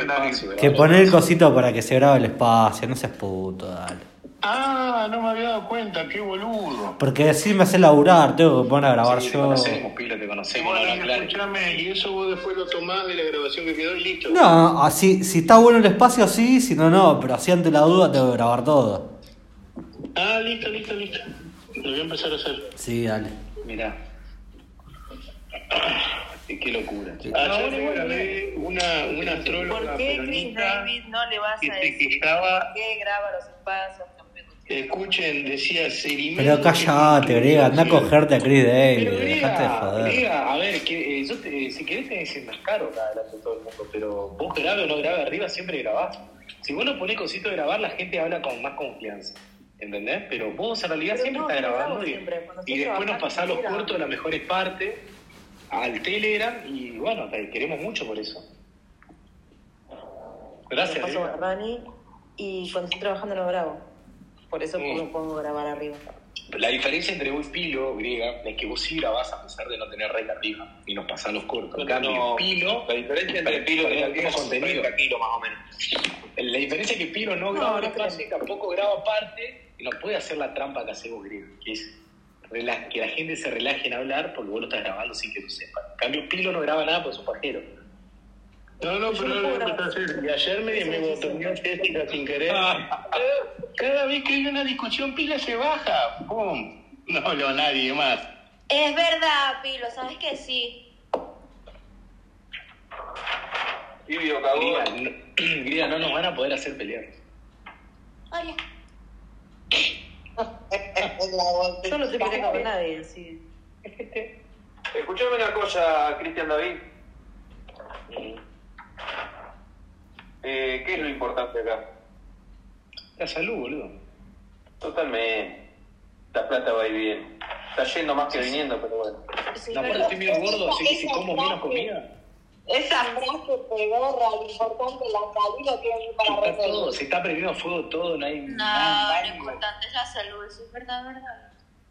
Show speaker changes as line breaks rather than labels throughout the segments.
espacio.
Que poner el cosito para que se grabe el espacio, no seas puto, dale.
Ah, no me había dado cuenta, qué boludo.
Porque así me hace laburar, tengo que poner a grabar
Sí, te
yo.
conocemos, te conocemos, no
Bueno,
hablan claro.
escúchame, y eso vos después lo tomás de la grabación que quedó y listo.
No, así, si está bueno el espacio, sí, si no, no, pero así ante la duda tengo que grabar todo.
Ah, listo, listo, listo. Lo voy a empezar a hacer.
Sí, dale.
Mirá. Qué locura.
Ayer me grabé una, una astróloga
¿Por qué Chris David no le vas
que
a decir
quejaba,
por qué graba los espacios? No
escuchen, decía Cerimel.
Pero callate, Grega, anda a cogerte a Chris David,
Pero
dejate de joder.
Griega, a ver, que, eh, yo te, si querés te desenmascaro acá delante de todo el mundo, pero vos grave o no grave arriba siempre grabás. Si vos no ponés cosito de grabar, la gente habla con más confianza. ¿Entendés? Pero vos en realidad
Pero
siempre
no,
estás grabando y,
siempre, cuando
y después nos pasás los cortos, las mejores partes, al Telegram y bueno, te queremos mucho por eso. Gracias.
Paso a Rani y cuando estoy trabajando lo grabo. Por eso
Mm.
no puedo grabar arriba.
La diferencia entre vos y Pilo, griega, es que vos sí grabás a pesar de no tener rey arriba y nos pasás los cortos. En cambio,
No,
Pilo,
La diferencia entre Pilo y
el mismo contenido.
más o menos.
la diferencia es que Pilo no
No,
graba
no creo.
y tampoco graba aparte y no puede hacer la trampa que hace vos, griega, que es rela- que la gente se relaje en hablar porque vos lo estás grabando sin que lo sepan. En cambio, Pilo no graba nada porque es un pajero.
No, no, pero
no
a hacer. Y ayer me, me botoneó Jessica sin querer. Cada vez que hay una discusión, Pila se baja. ¡Pum! No habló a nadie más.
Es verdad, Pilo, ¿sabes que sí?
Tibio cagó.
Griega, no, griega, no nos van a poder hacer pelear.
Hola.
Yo no estoy peleando con nadie, así.
Escuchame una cosa, Cristian David. Eh, ¿Qué es lo importante acá?
La salud, boludo.
Totalmente. La plata va y bien. Está yendo más que viniendo, pero bueno.
Sí,
No, aparte estoy medio gordo, así que si como menos comida,
Esa frase pedorra, lo importante, la salud lo tiene para
está
resolver.
todo, se está prendiendo fuego todo, no hay
No,
nada.
lo importante es la salud, eso es verdad, verdad.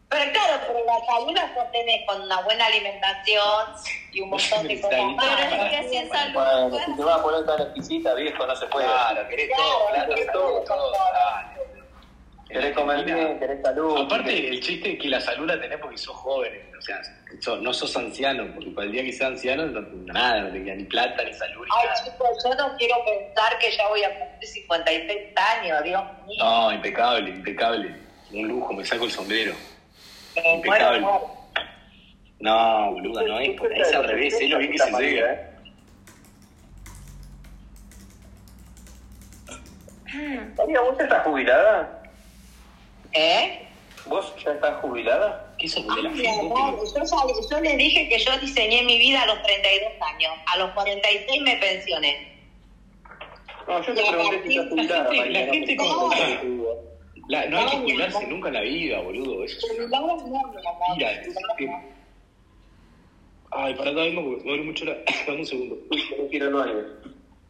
Pero claro, pero la salud la sostiene con una buena alimentación y un montón de cosas más. Pero es que sin salud,
Bueno, si te vas a poner tan exquisita, viejo, no se puede.
Claro, querés todo,
Claro,
todo, todo.
Querés comer bien, querés salud.
Aparte, el chiste es que la salud la tenés porque sos jóvenes, o sea, sos- no sos anciano, porque para el día que seas anciano, no, nada, no te queda ni plata, ni salud, ni
Ay,
nada.
chicos, yo no quiero pensar que ya voy a cumplir 56 años, Dios mío.
No, impecable, impecable. Un lujo, me saco el sombrero.
Me
impecable. No, boluda, no es, por ahí es al revés, es lo bien que se llega.
¿eh? María, ¿vos estás jubilada?
¿Eh?
¿Vos ya estás jubilada?
¿Qué sos de la
Mi
gente?
amor, yo, yo les dije que yo diseñé mi vida a los 32 años. A los 46 me pensioné.
No, yo te pregunté si estás jubilada,
La gente-
María.
la
no
gente. La- no hay que jubilarse nunca en la vida, boludo. Eso es una
Jubilada no, mi amor,
mentira.
jubilada
Es-
no.
Ay, para acá porque me duele mucho la. Dame un segundo.
No quiero no.
No,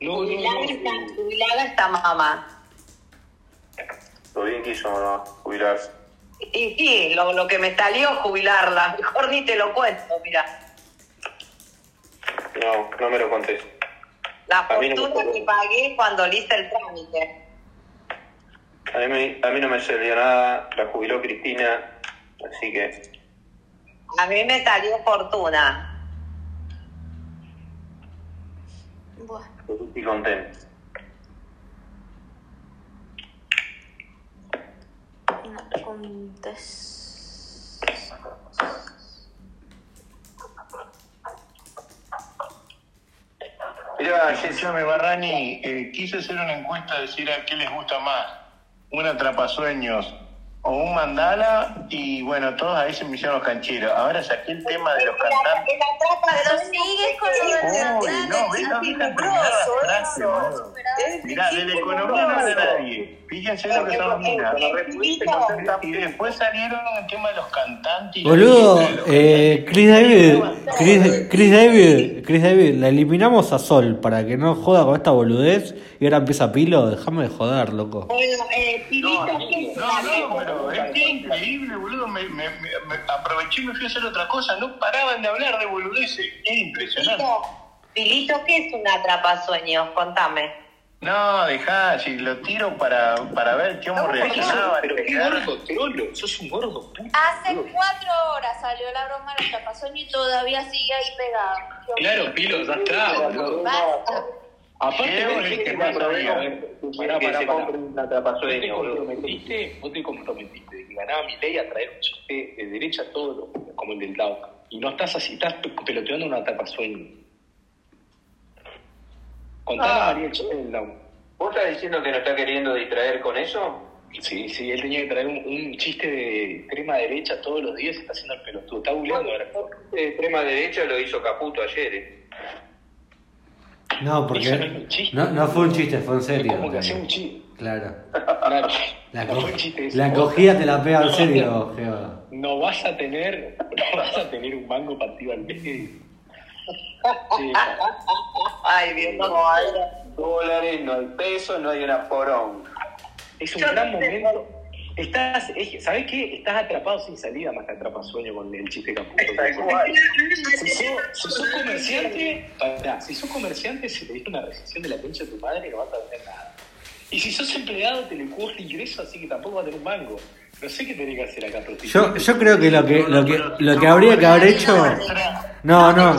no,
Jubilada
no.
está, jubilada está mamá.
Lo bien quiso no, jubilarse.
Y sí, lo, lo que me salió jubilarla. Mejor ni te lo cuento, mira.
No, no me lo contés.
La
no
fortuna que pagué cuando le hice el trámite.
A mí, a mí no me salió nada, la jubiló Cristina, así que
A mí me salió fortuna.
Bueno,
estoy contento. Mirá, Jessy,
Escúchame, Barrani, eh, quise hacer una encuesta decir a qué les gusta más. Un atrapasueños o un mandala y bueno, todos ahí se me hicieron los cancheros. Ahora saqué el tema de los cantantes.
Pero sigues con
no, de Fíjense lo que son los minas. Y después salieron el tema de los cantantes.
Boludo, eh, Chris David, Chris, Chris David, Chris David, la eliminamos a Sol para que no joda con esta boludez y ahora empieza Pilo, déjame de joder, loco.
Bueno, eh, Pilito,
No, no, no, pero es que es increíble, boludo. Me, me, me, me aproveché y me fui a hacer otra cosa. No paraban de hablar de boludeces. Es impresionante.
Pilito, Pilito, ¿qué es un atrapasueños? Contame.
No, dejá, si lo tiro para, para ver cómo reaccionaba.
Pero qué gordo, trolo. Sos un gordo puto.
Hace
boludo.
cuatro horas salió la broma del atrapasueños y todavía sigue ahí pegado.
Claro, Pilo, ya está.
Basta.
Aparte, ves
es
que más sabía, Pará, pará, pará. Vos te comprometiste, vos te comprometiste de que ganaba mi ley a traer un chiste de derecha a todo, lo- como el del Dow. Y no estás así, estás pe- peloteando una tapasueño. Contale
Ah.
a María el chiste del Dow.
¿Vos estás diciendo que nos está queriendo distraer con eso?
Sí, sí, él tenía que traer un, un chiste de extrema derecha todos los días y está haciendo el pelotudo. Está googleando ahora.
De extrema derecha lo hizo Caputo ayer. eh.
No, porque no, no fue un chiste, fue en serio.
como que hacía un chiste.
Claro.
Claro.
La,
no
co-
fue un chiste ese.
la
Vos
acogida te la pega en serio, Geo.
No vas a tener, no vas a tener un mango partido al medio. Sí,
Ay, Dios, no,
Dólares, no hay peso, no hay una porón.
Es un gran momento. Estás, es- ¿sabes qué? Estás atrapado sin salida más que atrapasueño con el chiste caputo. Si sos, si sos comerciante, pará, si sos comerciante, se te dice una recesión de la concha de tu madre y no vas a tener nada. Y si sos empleado, te le ocurre ingreso, así que tampoco vas a tener un mango. No sé qué tenés que hacer acá.
Yo, yo creo que lo que lo que lo que habría que haber hecho No, no.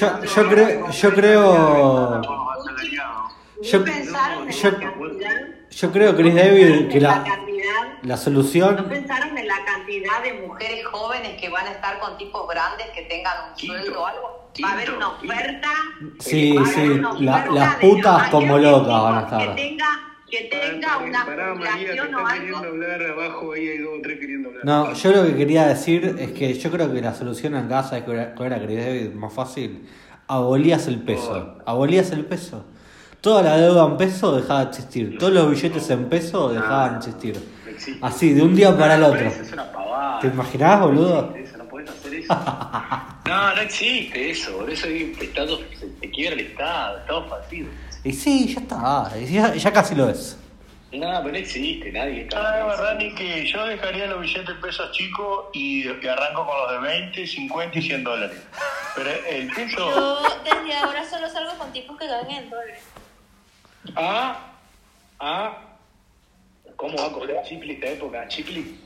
Yo, yo creo yo creo yo, yo, yo creo Chris David que la,
cantidad,
la
¿No
solución
pensaron en la cantidad de mujeres jóvenes que van a estar con tipos grandes que tengan un sueldo o algo? Va a haber una oferta.
Sí, sí, la- las putas como locas van a estar.
Que tenga, que tenga una
Pará, María, que
jubilación o algo.
queriendo hablar abajo, ahí hay dos o tres queriendo hablar.
No, yo lo que quería decir es que yo creo que la solución en casa es que era, que David más fácil. Abolías el peso. Abolías el peso. Toda la deuda en peso dejaba de existir. Todos los billetes en peso dejaban de existir. Así, de un día para el otro.
es.
¿Te imaginás, boludo?
No existe eso, no existe eso. Por eso hay Estado, se te quiebra el Estado, Estado fácil.
Y sí, ya está. Ya, ya casi lo es.
No, pero no existe, nadie está.
Ah, es verdad, ni que yo dejaría los billetes pesos chicos y, y arranco con los de 20, 50 y 100 dólares. Pero el peso...
Yo desde ahora solo salgo con tipos que ganen en dólares.
Ah, ah. ¿Cómo va a coger Chipli esta época? Chipli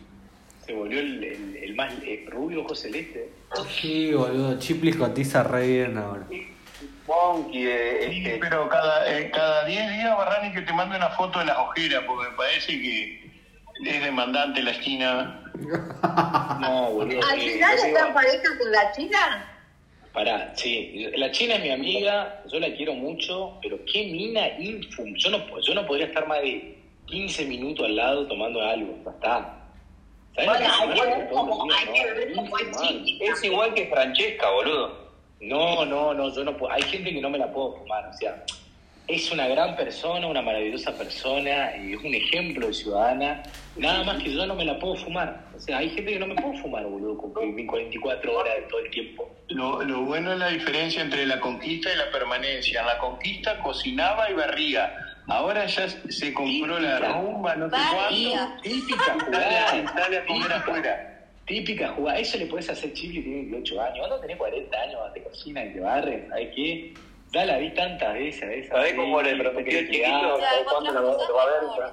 se volvió el, el, el más rubio, ojo celeste.
Sí, boludo. Chiplis cotiza re bien ahora.
Monkey, eh,
Sí,
este,
pero cada, eh, cada 10 días, Barrani, que te mande una foto de las ojeras, porque me parece que es demandante la China.
No, boludo.
¿Al
eh,
final están parejas con la China?
Pará, sí. La China es mi amiga, yo la quiero mucho, pero qué mina infum. Yo no, yo no podría estar más de 15 minutos al lado tomando algo. Ya está. ¿Sabes
Bueno, hay
que
ver
días?
hay que ver es
igual que Francesca, boludo.
No, no, no, yo no puedo. Hay gente que no me la puedo fumar. O sea, es una gran persona, una maravillosa persona, y es un ejemplo de ciudadana. Nada más que yo no me la puedo fumar. O sea, hay gente que no me puedo fumar, boludo, con que viví 44 horas de todo el tiempo.
Lo, lo bueno es la diferencia entre la conquista y la permanencia. En la conquista cocinaba y barría. Ahora ya se compró la rumba, no sé cuánto.
Típica jugada.
dale a comer
típica,
afuera.
Típica jugada. Eso le puedes hacer chile tiene 28 años. No tenés 40 años, te cocina y te barres. ¿Sabes qué? Ya la vi tantas veces a esa.
¿Sabés cómo le prometió el chiquito?
hay
¿Cuándo lo, va a ver?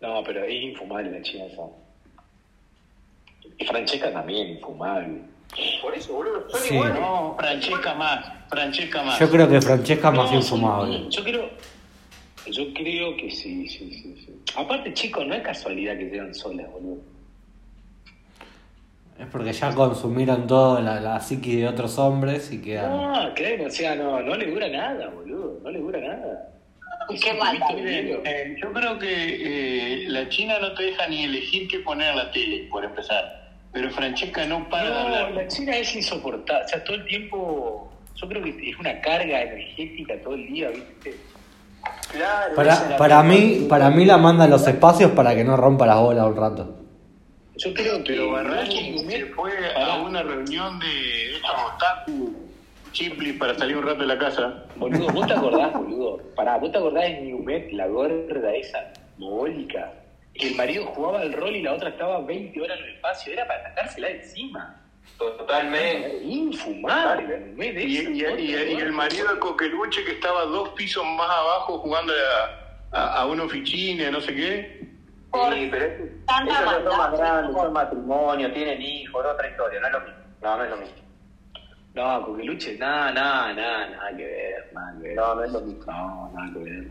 No, pero es infumable la china esa. Y Francesca también, infumable.
Por eso, boludo, son
Sí.
iguales.
No, Francesca más. Francesca más.
Yo creo que Francesca es más
No,
infumable.
sí, Yo creo, yo creo que sí, sí, sí, sí. Aparte, chicos, no es casualidad que sean solas, boludo.
Es porque ya consumieron todo la, la psiquis de otros hombres y quedan.
No, claro, o sea, no, no le dura nada, boludo. No le dura nada.
Y qué también.
hielo.
Eh, yo creo que eh, la China no te deja ni elegir qué poner en la tele, por empezar. Pero Francesca no para de
No,
hablar.
la China es insoportable. O sea, todo el tiempo. Yo creo que es una carga energética todo el día, ¿viste?
Claro,
Para, para mí, para mí la manda a los espacios para que no rompa las bolas un rato.
Yo creo que.
Pero Barrani
Barrani
se fue a una reunión de estos otaku chipli para salir un rato de la casa.
Boludo, ¿vos te acordás, boludo? Pará, ¿vos te acordás de Newmet, la gorda esa, mogólica? Que el marido jugaba al rol y la otra estaba 20 horas en el espacio. Era para sacársela de encima.
Totalmente.
Infumable.
Y,
eso,
y- y- y el marido de Coqueluche que estaba dos pisos más abajo jugando a, a, a unos fichines, no sé qué.
Sí, pero es-
Tanta
ellos ya son más
maldad,
grandes, son matrimonio, tienen hijos, otra historia, no es lo mismo. No, no es lo mismo.
No, Coqueluche, nada, nada, nada, nada que ver, nada que ver.
No, no es lo mismo.
No, nada que ver.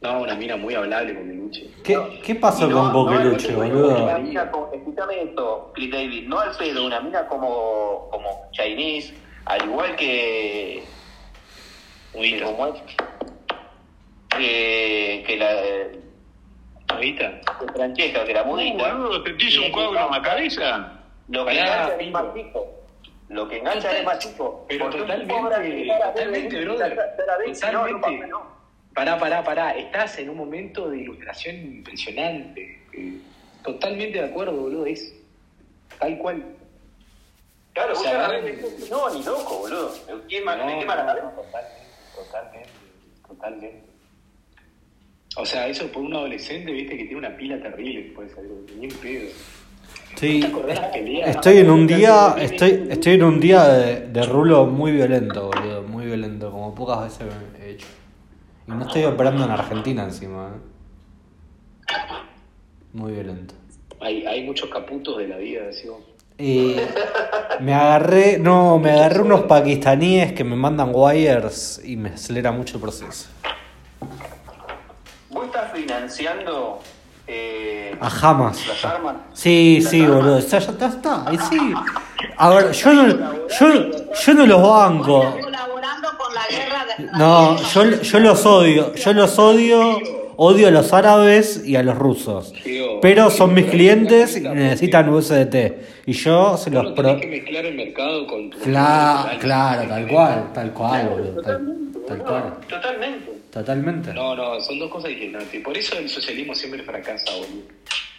No, una mina muy hablable Coqueluche.
¿Qué, ¿Qué pasó
no-
con
no,
Coqueluche,
no, no,
boludo?
Una mina como, escúchame esto, Chris David, no al pedo, una mina como, como Chinese, al igual que, que como es, que, que la eh,
¿Viste?
que Francesca, que la mudita,
¿te hizo un coágulo en la cabeza?
lo que engancha es más chico. Lo que engancha es más chico.
Pero totalmente,
de-
totalmente,
de-
brother.
de- de- de-
Totalmente. Pará, pará, pará. Estás en un momento de ilustración impresionante. Eh, Totalmente de acuerdo, boludo. Es tal cual.
Claro,
O
vos no, ni loco, boludo. Me quema, la cabeza.
Totalmente, totalmente, totalmente. O sea, eso por un adolescente, viste, que tiene una pila terrible que puede salir ni en pedo.
Sí, estoy en un día, estoy, estoy en un día de, de rulo muy violento, boludo, muy violento, como pocas veces he hecho. Y no estoy operando en Argentina encima, ¿eh? Muy violento.
Hay, hay muchos caputos de la vida, decimos.
Me agarré, no, me agarré unos pakistaníes que me mandan wires y me acelera mucho el proceso.
Vos estás financiando eh,
A Hamas.
las armas.
Sí, sí, boludo. Ya, ya está, está. Ahí sí. A ver, yo no, yo, yo no los banco.
Estás colaborando con la guerra de
No, yo, yo los odio. Yo los odio. Odio a los árabes y a los rusos. Pero son mis clientes y necesitan USDT. Y yo se los pro...
tenés que mezclar el mercado con tu...
Claro, claro, tal cual, tal cual, boludo. Tal, tal cual.
Totalmente.
Totalmente.
No, no, son dos cosas diferentes. Por eso el socialismo siempre fracasa, boludo.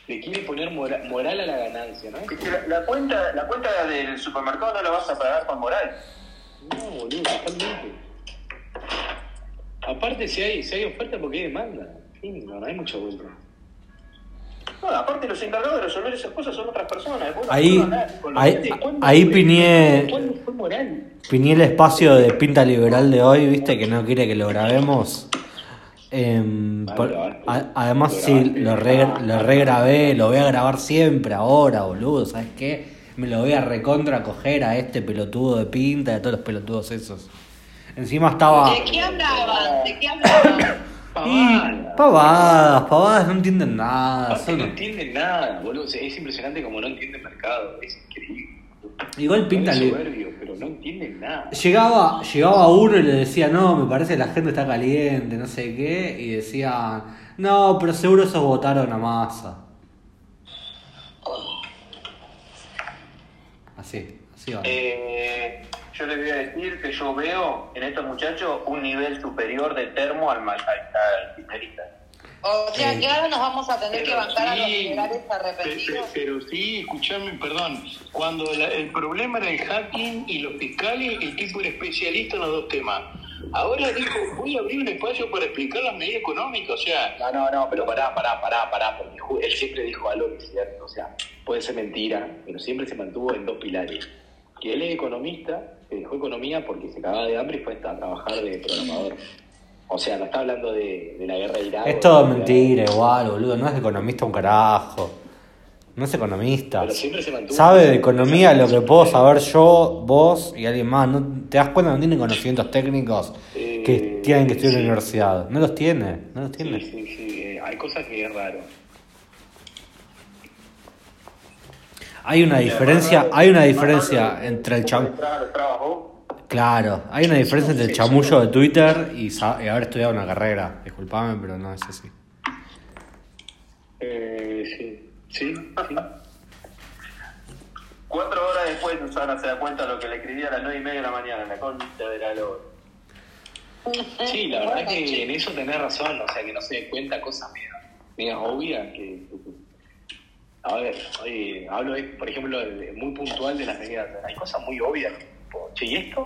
Le quiere poner mora- moral a la ganancia, ¿no?
Es que la, la cuenta, la cuenta del supermercado no la vas a pagar con moral.
No, boludo, totalmente. Aparte, si hay, si hay oferta, porque hay demanda. Sí, no, no hay mucha vuelta.
No, aparte los encargados de resolver esas cosas son otras personas. Vos no
Ahí, ahí, ahí piñé,
¿Cuándo fue moral?
piñé el espacio de pinta liberal de hoy, viste, que no quiere que lo grabemos.
Ah,
por-
grabaste.
a- además,
Lo
sí, lo, re, lo regrabé, lo voy a grabar siempre ahora, boludo, ¿sabes qué? Me lo voy a recontra coger a este pelotudo de pinta y a todos los pelotudos esos. Encima estaba...
¿De qué hablaban? ¿De qué hablaban?
Pavadas, pavadas, no entienden nada.
No entienden nada, boludo. O sea, es impresionante como no entienden mercado. Es increíble.
Igual
soberbio, pero no entienden nada.
Llegaba, llegaba uno y le decía, no, me parece que la gente está caliente, no sé qué, y decían, no, pero seguro esos votaron a masa. Así, así va.
Eh, yo les voy a decir que yo veo en estos muchachos un nivel superior de termo al, al, al kirchnerista.
O sea que ahora nos vamos a tener que
Pero
bancar a los
sí,
liberales
pe- pe-
arrepentidos.
Pero, sí, escuchame, perdón. Cuando la- el problema era el hacking y los fiscales, el tipo era especialista en los dos temas. Ahora dijo, voy a abrir un espacio para explicar las medidas económicas. O sea,
No, no, no, pero pará, pará, pará, pará, porque él siempre dijo algo que es cierto, o sea, puede ser mentira, pero siempre se mantuvo en dos pilares. Que él es economista, que dejó economía porque se cagaba de hambre y fue a trabajar de programador. O sea, no está hablando de, de la guerra de Irak.
Es todo mentira igual, boludo, no es economista un carajo. No es economista.
Pero siempre se mantuvo.
Sabe de economía lo que puedo saber yo, vos y alguien más. ¿No ¿Te das cuenta? No tiene conocimientos técnicos que
Eh,
tienen que estudiar en la universidad. No los tiene, no los tiene.
Sí, sí, sí, eh, hay cosas que es raro.
Hay una diferencia, hay una diferencia entre el cham... Claro, hay una diferencia entre el chamullo de Twitter y, haber estudiado una carrera. Disculpame, pero no es así.
Eh, sí, sí, sí.
Cuatro horas después Susana se da cuenta de lo que le escribía a las nueve y media de la mañana en la concha de la lora.
Sí, la verdad que en eso tenés razón, o sea, que no se dé cuenta cosas medio, medio obvias que... A ver, oye, hablo, de, por ejemplo, de- muy puntual de las medidas. Hay cosas muy obvias, tipo, che, ¿y esto?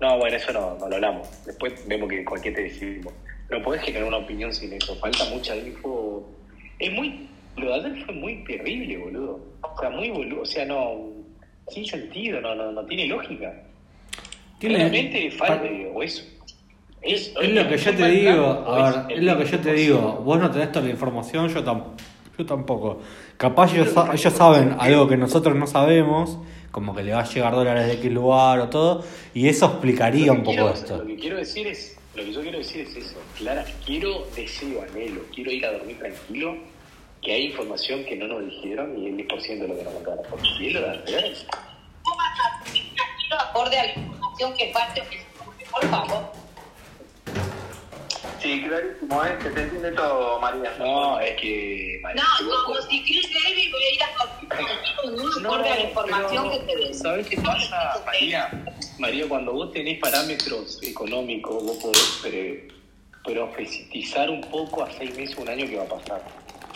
No, bueno, eso no, no lo hablamos. Después vemos que qué te decidimos. No podés generar una opinión sin eso, falta mucha info. Es muy... Lo de ayer fue muy terrible, boludo. O sea, muy boludo, o sea, no... sin sentido, no, no, no tiene lógica.
Tiene-
Realmente falta, o eso.
Es, es lo que yo te digo, a ver, es lo que yo te digo. Vos no tenés toda la información, yo, tam- yo tampoco. Capaz ellos, ellos saben algo que nosotros no sabemos, como que le va a llegar dólares de X lugar o todo, y eso explicaría un poco
quiero-
esto.
Lo que quiero decir es, lo que yo quiero decir es eso. Clara, quiero, deseo, anhelo, quiero ir a dormir tranquilo, que hay información que no nos dijeron y el 10% de lo que nos contaron. Porque si lo da a ver,
¿Cómo vas a tranquilo acorde a la información que falte o que se Por favor.
Sí, clarísimo, ¿eh? Se te entiende todo, María.
no, es que... María,
No, como si Chris David voy a ir a tranquilo, no acorde a la información que te den.
¿Sabes qué pasa, María? María, cuando vos tenés parámetros económicos, vos podés pre- profetizar un poco a seis meses, un año que va a pasar.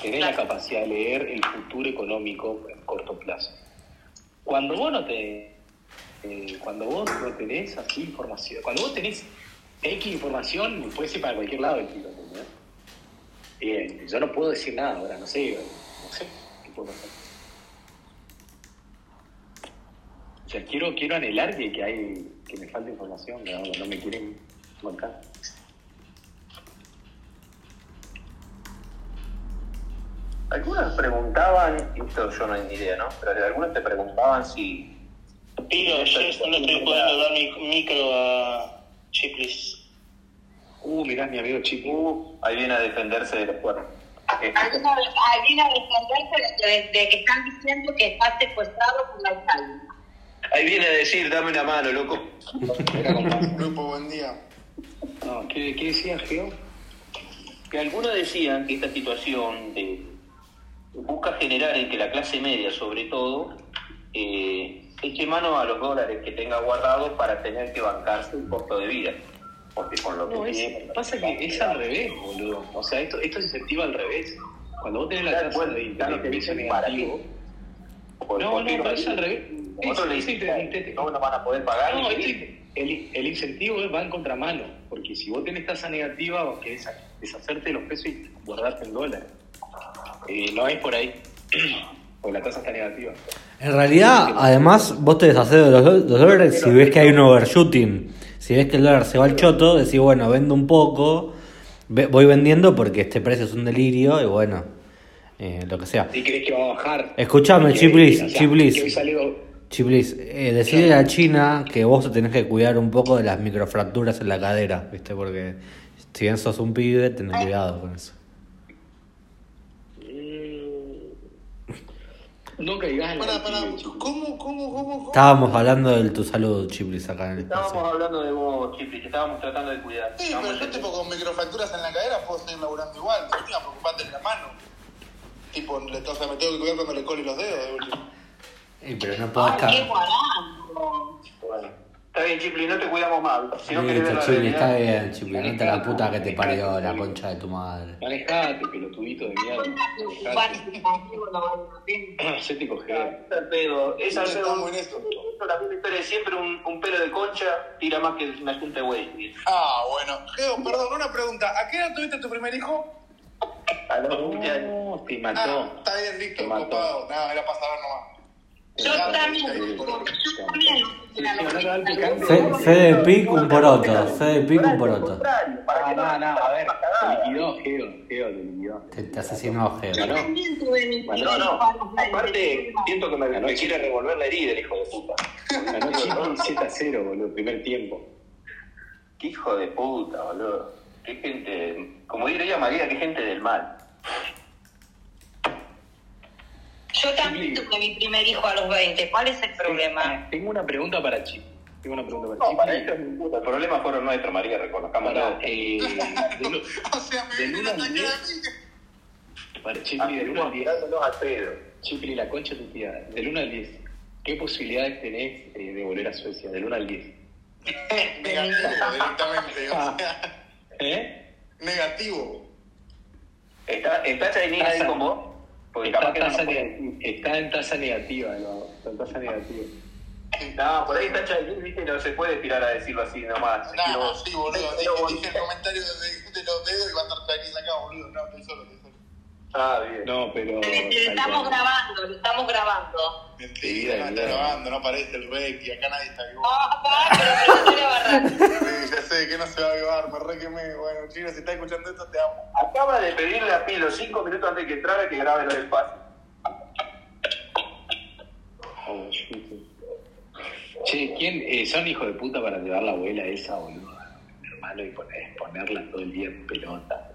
Tenés la capacidad de leer el futuro económico en corto plazo. Cuando vos no te, eh, cuando vos no tenés así información, cuando vos tenés X información, puede ser para cualquier lado el tiro. Bien, yo no puedo decir nada ahora, no sé, no sé qué puedo hacer. O sea, quiero, quiero anhelar que, que hay, que me falta información, no, no me quieren montar.
Algunos preguntaban, y esto yo no hay ni idea, ¿no? Pero algunos te preguntaban si.
Pino, yo no estoy pudiendo dar mi micro a Chiplis.
Uh, mirá, mi amigo Chico.
Uh, ahí viene a defenderse de los cuernos.
Vez alguien a defenderse de, de que están diciendo que está secuestrado por la Italia.
Ahí viene a decir, dame una mano, loco.
Grupo, buen día.
No, ¿qué, ¿Qué decía Geo?
Que algunos decían que esta situación de- busca generar en que la clase media, sobre todo, eh, eche mano a los dólares que tenga guardados para tener que bancarse un costo de vida. Porque con lo que
No, es,
tiene-
pasa que es al revés, boludo. O sea, esto, esto se incentiva al revés. Cuando vos tenés la tasa
bueno,
de,
que para
negativo... No, no, pero es al revés.
Que no no van a poder pagar.
No, este- el, el incentivo va en contramano, porque si vos tenés tasa negativa, vos querés deshacerte de los pesos y guardarte en dólares. Eh, no es por ahí, porque la tasa está negativa.
En realidad, además, vos te deshaces de los, dólares si ves que hay un overshooting. Si ves que el dólar se va al choto, decís, bueno, vendo un poco, ve- voy vendiendo porque este precio es un delirio y bueno, eh, lo que sea.
Si crees que va a bajar.
Escuchame, Chiplis,
o
Chiplis. Chiplis, eh, decirle a China que vos te tenés que cuidar un poco de las microfracturas en la cadera, ¿viste? Porque si bien sos un pibe, tenés cuidado con eso.
No caigas en la Chiplis.
¿Cómo, cómo, cómo, cómo?
Estábamos hablando de tu salud, Chiplis, acá en el
Estábamos
espacio.
hablando de vos, Chipli, que estábamos tratando de cuidar.
Sí,
Estábamos
pero yo tipo con microfracturas en la cadera puedo seguir laburando igual. De última, preocupate en la mano. Tipo, le, o sea, me tengo que cuidar cuando le cole los dedos, de última.
Eh, pero no
qué
ca-
guarango.
Bueno. Está bien, Chipli, no te cuidamos más. Si no querés ver la
Chiplis, está bien, Chiplis. No te la puta que te parió, la concha de tu madre.
Manejate, pelotudito de mierda. Manejate. Hacete coger.
es al pedo. Es al pedo. La misma historia siempre, un, un pelo de concha tira más que una junta de güey.
Ah, bueno. Geo, perdón, una pregunta. ¿A qué edad tuviste tu primer hijo?
A los 20 años.
No, te mató.
Ah, está bien, listo,
Te
copado. Nada, era para saber nomás.
Yo también, yo también.
Fe, fe de pico, un poroto. Fe de pico, un poroto.
No, no, no, a ver, te liquidó, Geo, Geo, te liquidó.
Te, te asesinó, Geo.
Yo también tuve mi
No, no. Aparte, siento que me, me quiere revolver la herida el hijo de puta.
Ganó Chiplis 7 a 0, boludo, primer tiempo.
Qué hijo de puta, boludo. Qué gente. Como diría María, qué gente del mal.
Yo también tuve mi primer hijo a los 20. ¿Cuál es el problema?
Tengo una pregunta para Chip. Tengo una pregunta para
No,
Chip.
para ellos, puta, el problema fueron nuestros, María, reconozcámoslo.
Para, eh, del-
O sea, me
Del
viene a
uno al
atacar
diez.
a mí.
para Chipli, del 1 al 10.
Mirándonos al pedo.
Chipli, la concha de tu tía. Del 1 al 10. ¿Qué posibilidades tenés eh, de volver a Suecia? Del 1 al 10.
Negativo, directamente. O sea,
¿Eh?
negativo.
¿Está, está Chinese ahí con vos? Porque
Está,
capaz que no
tasa
nos puede-
está en tasa negativa, no. Está en tasa negativa.
No, por ahí está Chinese, viste, no se puede tirar a decirlo así nomás.
Nada,
Quiero-
sí, boludo. Dije, dije el comentario de, de los dedos y va a estar Chinese acá, boludo. No, estoy solo.
Ah, bien.
No, pero.
Lo estamos grabando, lo estamos grabando.
Mentira, no está grabando, no aparece el rey y acá nadie está vivo.
Ah, pará, pero Barrani.
Sí, ya sé que no se va a avivar, me re quemé. Bueno, chino, si estás escuchando esto, te amo.
Acaba de pedirle a Pilo cinco minutos antes que entrara que grabe lo.
Oh, Che, ¿quién? Eh, son hijos de puta para llevar la abuela esa, boludo. Mi hermano y poner, ponerla todo el día en pelota.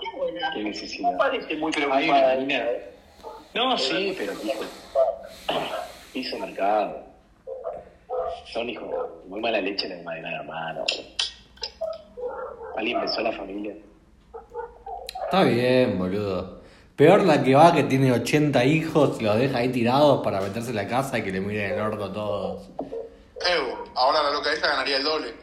Qué buena.
Qué necesidad.
No parece muy preocupada.
No, sí, pero hijo. Hizo mercado. Son hijos. Muy mala leche la de madera la mano. Alguien a la familia.
Está bien, boludo. Peor la que va que tiene 80 hijos y los deja ahí tirados para meterse en la casa y que le miren el orto a todos.
Evo, ahora la loca esa ganaría el doble.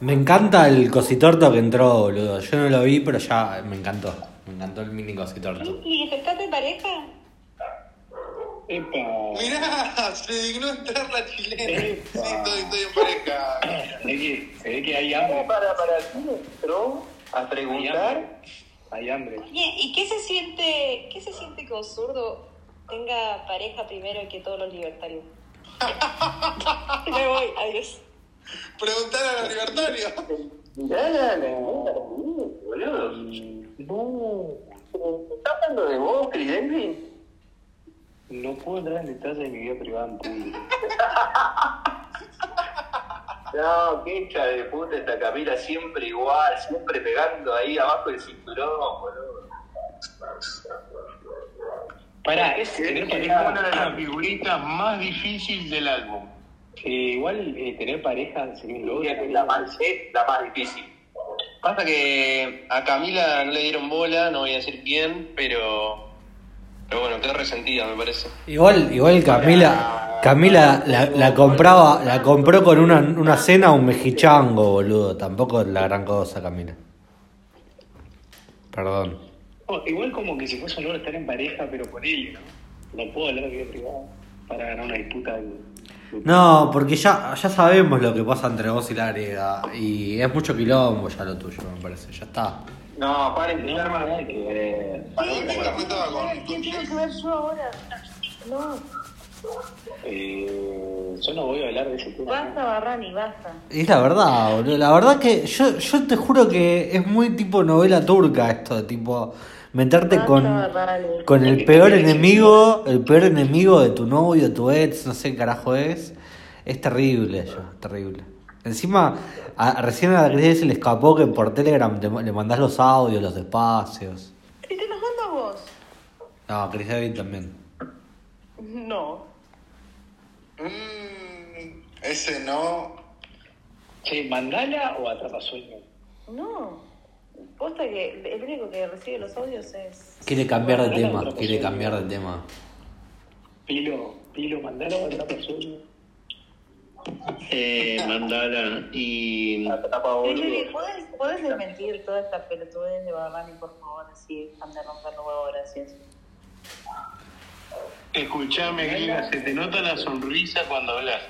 Me encanta el cositorto que entró, boludo. Yo no lo vi, pero ya me encantó. Me encantó el mini cositorto.
¿Y estás de pareja?
Epa.
Mirá, se dignó entrar la chilena. Sí, estoy, estoy en pareja.
Se ve que, se ve que hay hambre.
Para, para, ¿quién entró a
Hay
preguntar?
hambre. Hay hambre.
Oye, ¿y qué se siente, qué se siente que Osurdo tenga pareja primero que todos los libertarios? Me voy, adiós.
Preguntar a los libertarios.
No.
¿Estás hablando de vos, Chris?
No puedo entrar en detalle de mi vida privada en público.
No, qué hija de puta esta Camila, siempre igual, siempre pegando ahí abajo del cinturón, boludo.
Pará, es
Es una de las figuritas más difíciles del álbum.
Eh, igual eh, tener pareja sería un logro.
Es la más, es la más difícil.
Pasa que a Camila no le dieron bola, no voy a decir quién, pero. Pero bueno, quedó resentida, me parece.
Igual, igual Camila, Camila la, la compraba, la compró con una, una cena un mexichango, boludo. Tampoco es la gran cosa, Camila. Perdón.
Oh, igual como que si fuese un logro estar en pareja, pero con él, ¿no? No puedo hablar de vida privada para ganar una disputa. de-
No, porque ya, ya sabemos lo que pasa entre vos y la griega. Y es mucho quilombo ya lo tuyo, me parece. Ya está.
No, paren de
No,
estar
nada que ver.
¿Quién te juntaba con, con
¿Quién tengo
Chile?
que ver yo ahora? No,
Eh, yo no voy a hablar de ese tema.
basta Barrani, basta.
Es la verdad, boludo. La verdad que yo, yo te juro que es muy tipo novela turca esto, de tipo meterte con, con el peor enemigo, el peor enemigo de tu novio, tu ex, no sé qué carajo es. Es terrible eso, terrible. Encima, a- recién a la Cris se le escapó que por Telegram te- le mandás los audios, los espacios.
¿Y te los mando a vos?
No, a Chris David también.
No.
Mm, ese no.
Che, ¿mandala o atrapasueño?
No. Posta que el único que recibe los audios es.
Quiere cambiar de
No,
tema,
no,
quiere cambiar de tema.
Pilo, Pilo, ¿mandala o atrapasueño?
Eh, mandala y.
¿podés, ¿podés desmentir toda esta pelotudez de Barrani, por favor? Así, dejan de romper los huevos, gracias.
Escuchame, Giga, se te nota la sonrisa cuando hablas.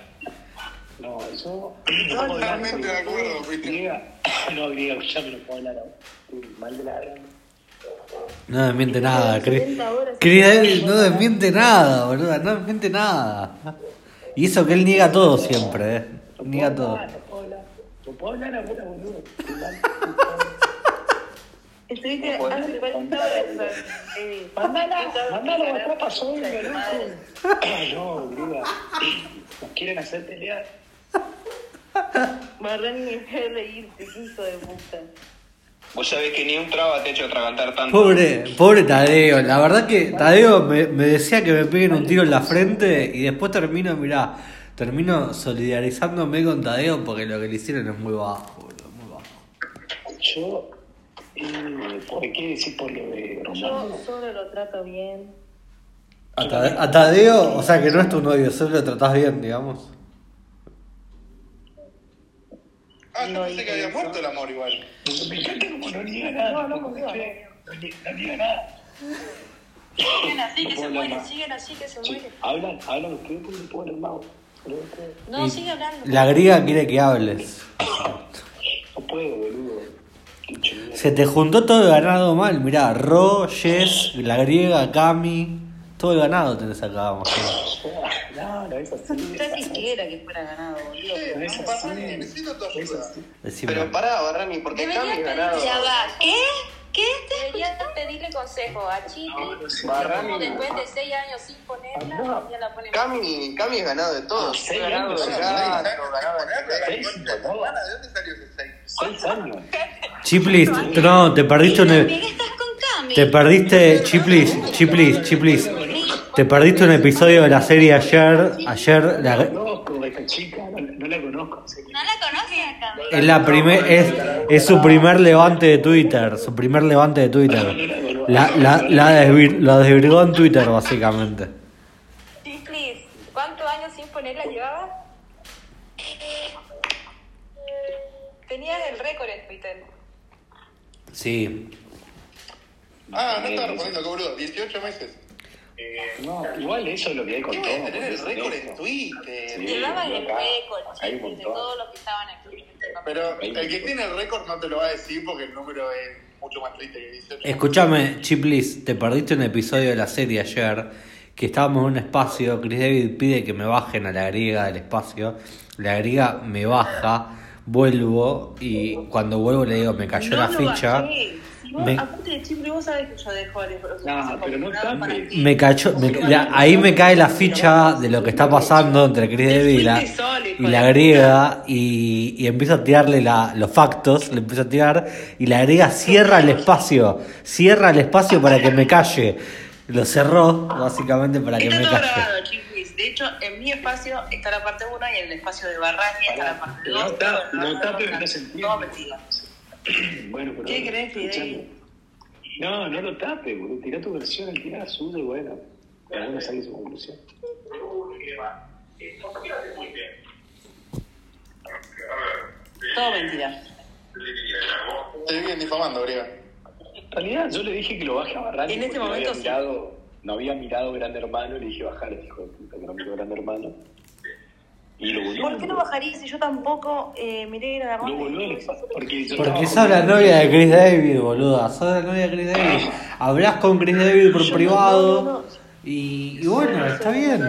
No, eso.
Totalmente de acuerdo, Cristian.
Griega, no, griega, ya me lo puedo hablar ahora. Estoy Mal de la garganta.
No desmiente nada, Chris.
70 horas.
Chris David no desmiente nada, boludo, no desmiente nada. Y eso que él niega todo siempre, eh. Niega todo.
No puedo hablar, no puedo hablar ahora, boludo.
Estuviste hace 40 horas.
Mandala, mandala atrapasueño,
eh, madre.
loco. No, griega. Nos quieren hacer pelear.
Barrani me dejé reírte, hijo de puta.
Vos sabés que ni un traba te ha hecho atragantar tanto.
Pobre, pobre Tadeo, la verdad que Tadeo me, me decía que me peguen un tiro en la frente y después termino, mirá, termino solidarizándome con Tadeo porque lo que le hicieron es muy bajo, boludo, muy bajo.
Yo, eh, ¿por qué decir por lo de Romano?
Yo solo lo trato bien.
A Tadeo, o sea que no es tu novio, solo lo tratás bien, digamos.
Ah, yo pensé que había muerto el amor igual.
Me encanta como no niega nada. No, no, no, no niega nada.
Siguen así que
No
se muere, siguen así que se
Sí,
muere.
hablan, hablan ustedes porque no puedo hablar. No
sigue hablando.
La griega quiere que hables.
no puedo, boludo.
Se te juntó todo el ganado mal. Mirá, Ro, Jess, la griega, Cami. Todo el ganado tenés acá, Marcelo.
No, no es así.
Ya quisiera que fuera ganado, boludo.
No es
Papá,
así.
necesito tu
Es
ayuda.
así.
Decime.
Pero pará, Barrani, porque Cami ganado.
Ya va, ¿qué? ¿Qué?
Deberías pedirle consejo a Chile.
Barrani.
Como después de seis años sin ponerla, ya la ponen.
Cami, Cami es ganado de todo.
Ah, seis
ganado
años,
de
seis
gato,
años.
ganado de
Seis,
Hermana,
boludo.
¿de dónde salió ese seis?
Seis años.
Chiplis, no, te perdiste un. Te perdiste, Chiplis, Chiplis, Chiplis. Te perdiste un episodio de la serie ayer. Ayer,
No
la,
la conozco esta chica, no, la conozco.
¿No la conoces
es la primer, es, es su primer levante de Twitter. Su primer levante de Twitter. La, la, la, desvir- la desvirgó en Twitter, básicamente.
¿cuántos años sin ponerla llevabas? Tenías el récord en Twitter.
Sí.
Ah, no estaba respondiendo, qué boludo. 18 meses.
No, igual eso es lo que hay con
¿Qué
todo.
tener el récord en. Twitter?
Sí.
Llevabas el récord, de todos los que estaban aquí.
Pero el que tiene el récord no te lo va a decir porque el número es mucho más triste que 18.
Escúchame, Chiplis, te perdiste un episodio de la serie ayer que estábamos en un espacio. Chris David pide que me bajen a la griega del espacio. La griega me baja, vuelvo y cuando vuelvo le digo, me cayó la ficha.
bajé. Vos-
Me-
Aparte de Chipre, vos sabés que yo dejo
pero no.
Me me- la- ahí me cae la ficha de lo que está pasando entre Chris David y la, y la griega y, y empiezo a tirarle la- los factos, le empiezo a tirar y la griega cierra el espacio, cierra el espacio para que me calle. Lo cerró básicamente para que me calle.
De hecho, en mi espacio está la parte 1 y en el espacio de Barrani está la parte
No
2.
está- no está, pero no se entiende.
Todo mentira.
Bueno, pero.
¿Qué crees, Fidel?
No, no lo tapes, boludo. Tira tu versión, tira la suya y bueno. Cada uno saque su conclusión.
Todo mentira.
Te vienen difamando, griega.
En realidad, yo le dije que lo baje a Barrani.
En este
porque no
momento
había
sí.
mirado, no había mirado Gran Hermano y le dije bajar hijo de puta que no miró Gran Hermano. Y lo volvió.
¿Por qué no bajarías si yo tampoco eh, miré la
Lo volvió al espacio, porque yo
Porque sos la novia de Chris David, boluda. Sos la novia de Chris David. Hablas con Chris David por
Yo
privado.
no, no, no.
Y, y bueno, está bien.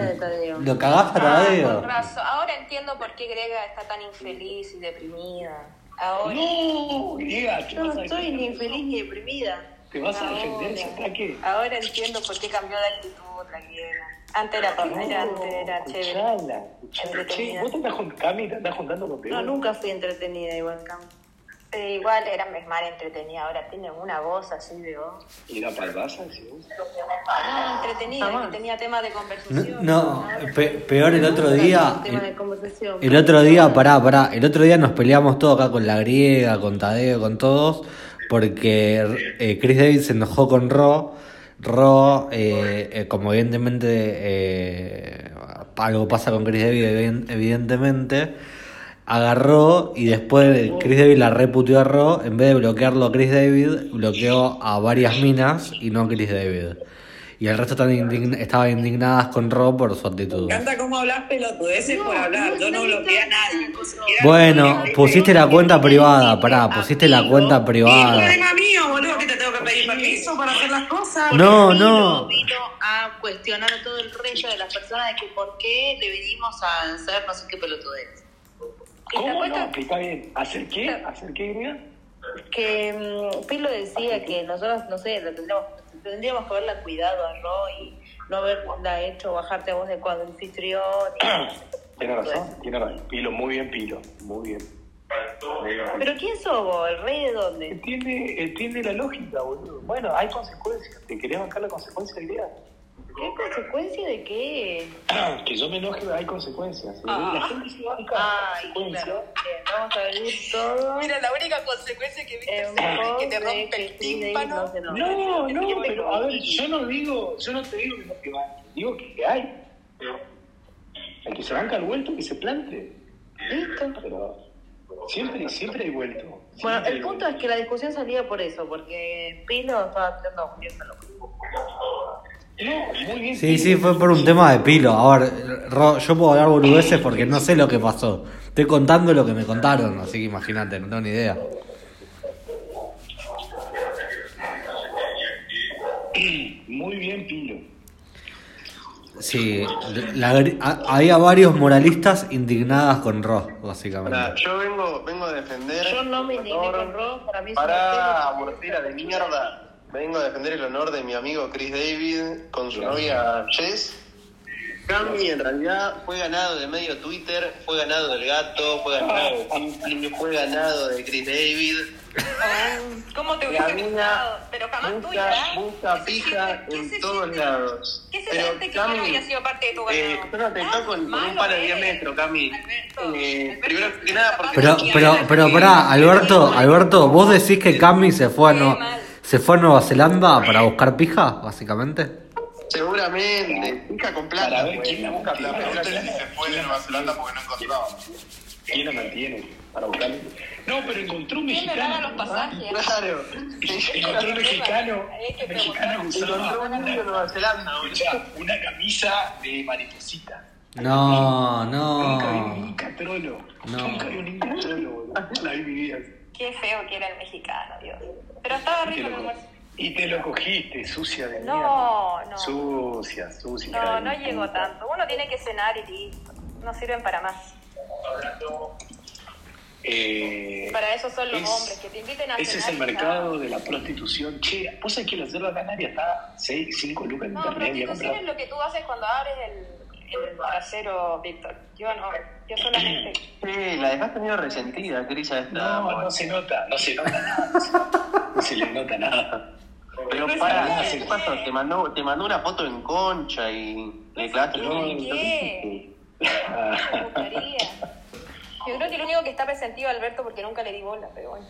Lo cagaste a
Ah,
Tadeo.
con razón. Ahora entiendo por qué Grega está tan infeliz y deprimida. Ahora.
No, griega, ¿qué
Yo no
a
estoy ni infeliz ni deprimida.
¿Te vas a defender ese
Ahora,
ataque?
ahora entiendo por qué cambió de actitud la griega. Antes era, era, antes era chévere.
Escuchala, vos te andás con Cami, te andás juntando.
No, nunca fui entretenida igual, Cam.
Pero igual era más entretenida. Ahora tiene una voz así de voz.
¿Y era palbaza? ¿sí?
No, entretenida, que tenía tema de conversación.
No, pe- peor el otro día. El otro día, pará, pará. El otro día nos peleamos todos acá con la griega, con Tadeo, con todos. Porque eh, Chris David se enojó con Ro. Ro, eh, eh, como evidentemente eh, algo pasa con Chris eviden- evidentemente, agarró y después Chris David la reputió a Ro. En vez de bloquearlo a Chris David, bloqueó a varias minas y no a Chris David. Y el resto están indign- estaban indignadas con Ro por su actitud.
encanta cómo hablas pelotudeces por hablar. Yo no bloqueé a nadie.
Bueno, pusiste la cuenta privada, pará, pusiste la cuenta privada.
problema mío, boludo, que te tengo que pedir permiso para hacer las cosas.
No, no.
vino a cuestionar a todo el resto de las personas de que por qué le venimos a hacer no sé qué pelotudez.
¿Cómo no? Que está bien. ¿Hacer qué? ¿Hacer qué, griega?
Que mm, Pilo decía que nosotros, no sé, lo tendríamos, tendríamos que haberla cuidado a Ro y no haberla hecho bajarte a vos de cuando anfitrión. y-
Tiene razón, tiene razón. Pilo, muy bien, Pilo. Muy bien.
Pero ¿quién sos vos? ¿El rey de dónde?
Entiende, entiende la lógica, boludo. Bueno, hay consecuencias. ¿Te querés bancar la consecuencia, griega?
¿Qué consecuencia de qué?
que yo me enoje, hay consecuencias.
Ah.
La gente se banca
Ay,
consecuencias.
claro. Bien, vamos a vivir todo
Mira, la única consecuencia que viste es que te rompe
que
el tímpano.
no.
No, pero a ver, yo no digo, yo no te digo que no te banque, digo que, que hay. El que se banca el vuelto, que se plante.
Listo.
Pero siempre, siempre hay vuelto.
Bueno, el punto
vuelto.
es que la discusión salía por eso, porque Pilo estaba tirando a Julián loco.
No, muy bien.
Sí, sí, fue por un tema de pilo. A ver, Ro, yo puedo hablar boludeces porque no sé lo que pasó. Estoy contando lo que me contaron, así que imagínate, no tengo ni idea.
Muy bien, Pilo.
Sí, la, había varios moralistas indignadas con Ross, básicamente.
Yo vengo, vengo a defender.
Yo no me indigné con Ross, para mí es una
Para de mierda. Vengo a defender el honor de mi amigo Chris David con su novia Jess. Cami en realidad fue ganado de medio Twitter, fue ganado del gato, fue ganado de Simply, fue ganado de Chris David.
¿Cómo te
La
hubiese
mina
gustado? Pero jamás
busca,
tuya.
busca pija en todos lados.
¿Qué se
Pero
siente que yo no
Cami,
sido parte de tu
eh,
ganado?
yo no te toco con, con un palo de 10
eres.
metros, Cami. Eh, primero que nada, porque
Pero, pero, pero pará, Alberto, Alberto, ¿vos decís que Cami se fue a, no, se fue a Nueva Zelanda para buscar pija, básicamente?
Seguramente, pija con plata.
Para ver
pues.
quién la busca
La pregunta es si se fue de Nueva Zelanda porque no encontraba.
¿Quién la mantiene para buscarlo? No, pero encontró un
¿Quién
mexicano.
los pasajes?
Claro.
Encontró un mexicano. Mexicano usaba una, una camisa de mariposita.
No,
Nunca vi
no.
un Inca trolo.
No.
Nunca vi un Inca trolo, boludo. La vi mi vida.
Qué feo que era el mexicano, Dios. Pero estaba rico el almuerzo.
y te lo cogiste, sucia de mierda.
No, no.
Sucia, sucia.
No, no llegó tanto. Uno tiene que cenar y listo. No sirven para más.
Eh,
Para eso son los
es-
hombres, que te inviten a
Ese es
cenar.
el
y
mercado de la prostitución. Che, vos sabés que la selva canaria está 6, 5 lucas en
No,
internet.
prostitución es lo que tú haces cuando abres el, el trasero, Víctor. Yo no, yo solamente...
Sí, la dejaste medio resentida, Cris, a esta.
No, no se nota, no se nota nada. No se, no le nota nada.
Pero para, ¿qué pasó? Te mandó, te mandó una foto en concha y le clavaste el.
Yo creo que el único que está resentido es Alberto porque nunca le di bola, pero bueno.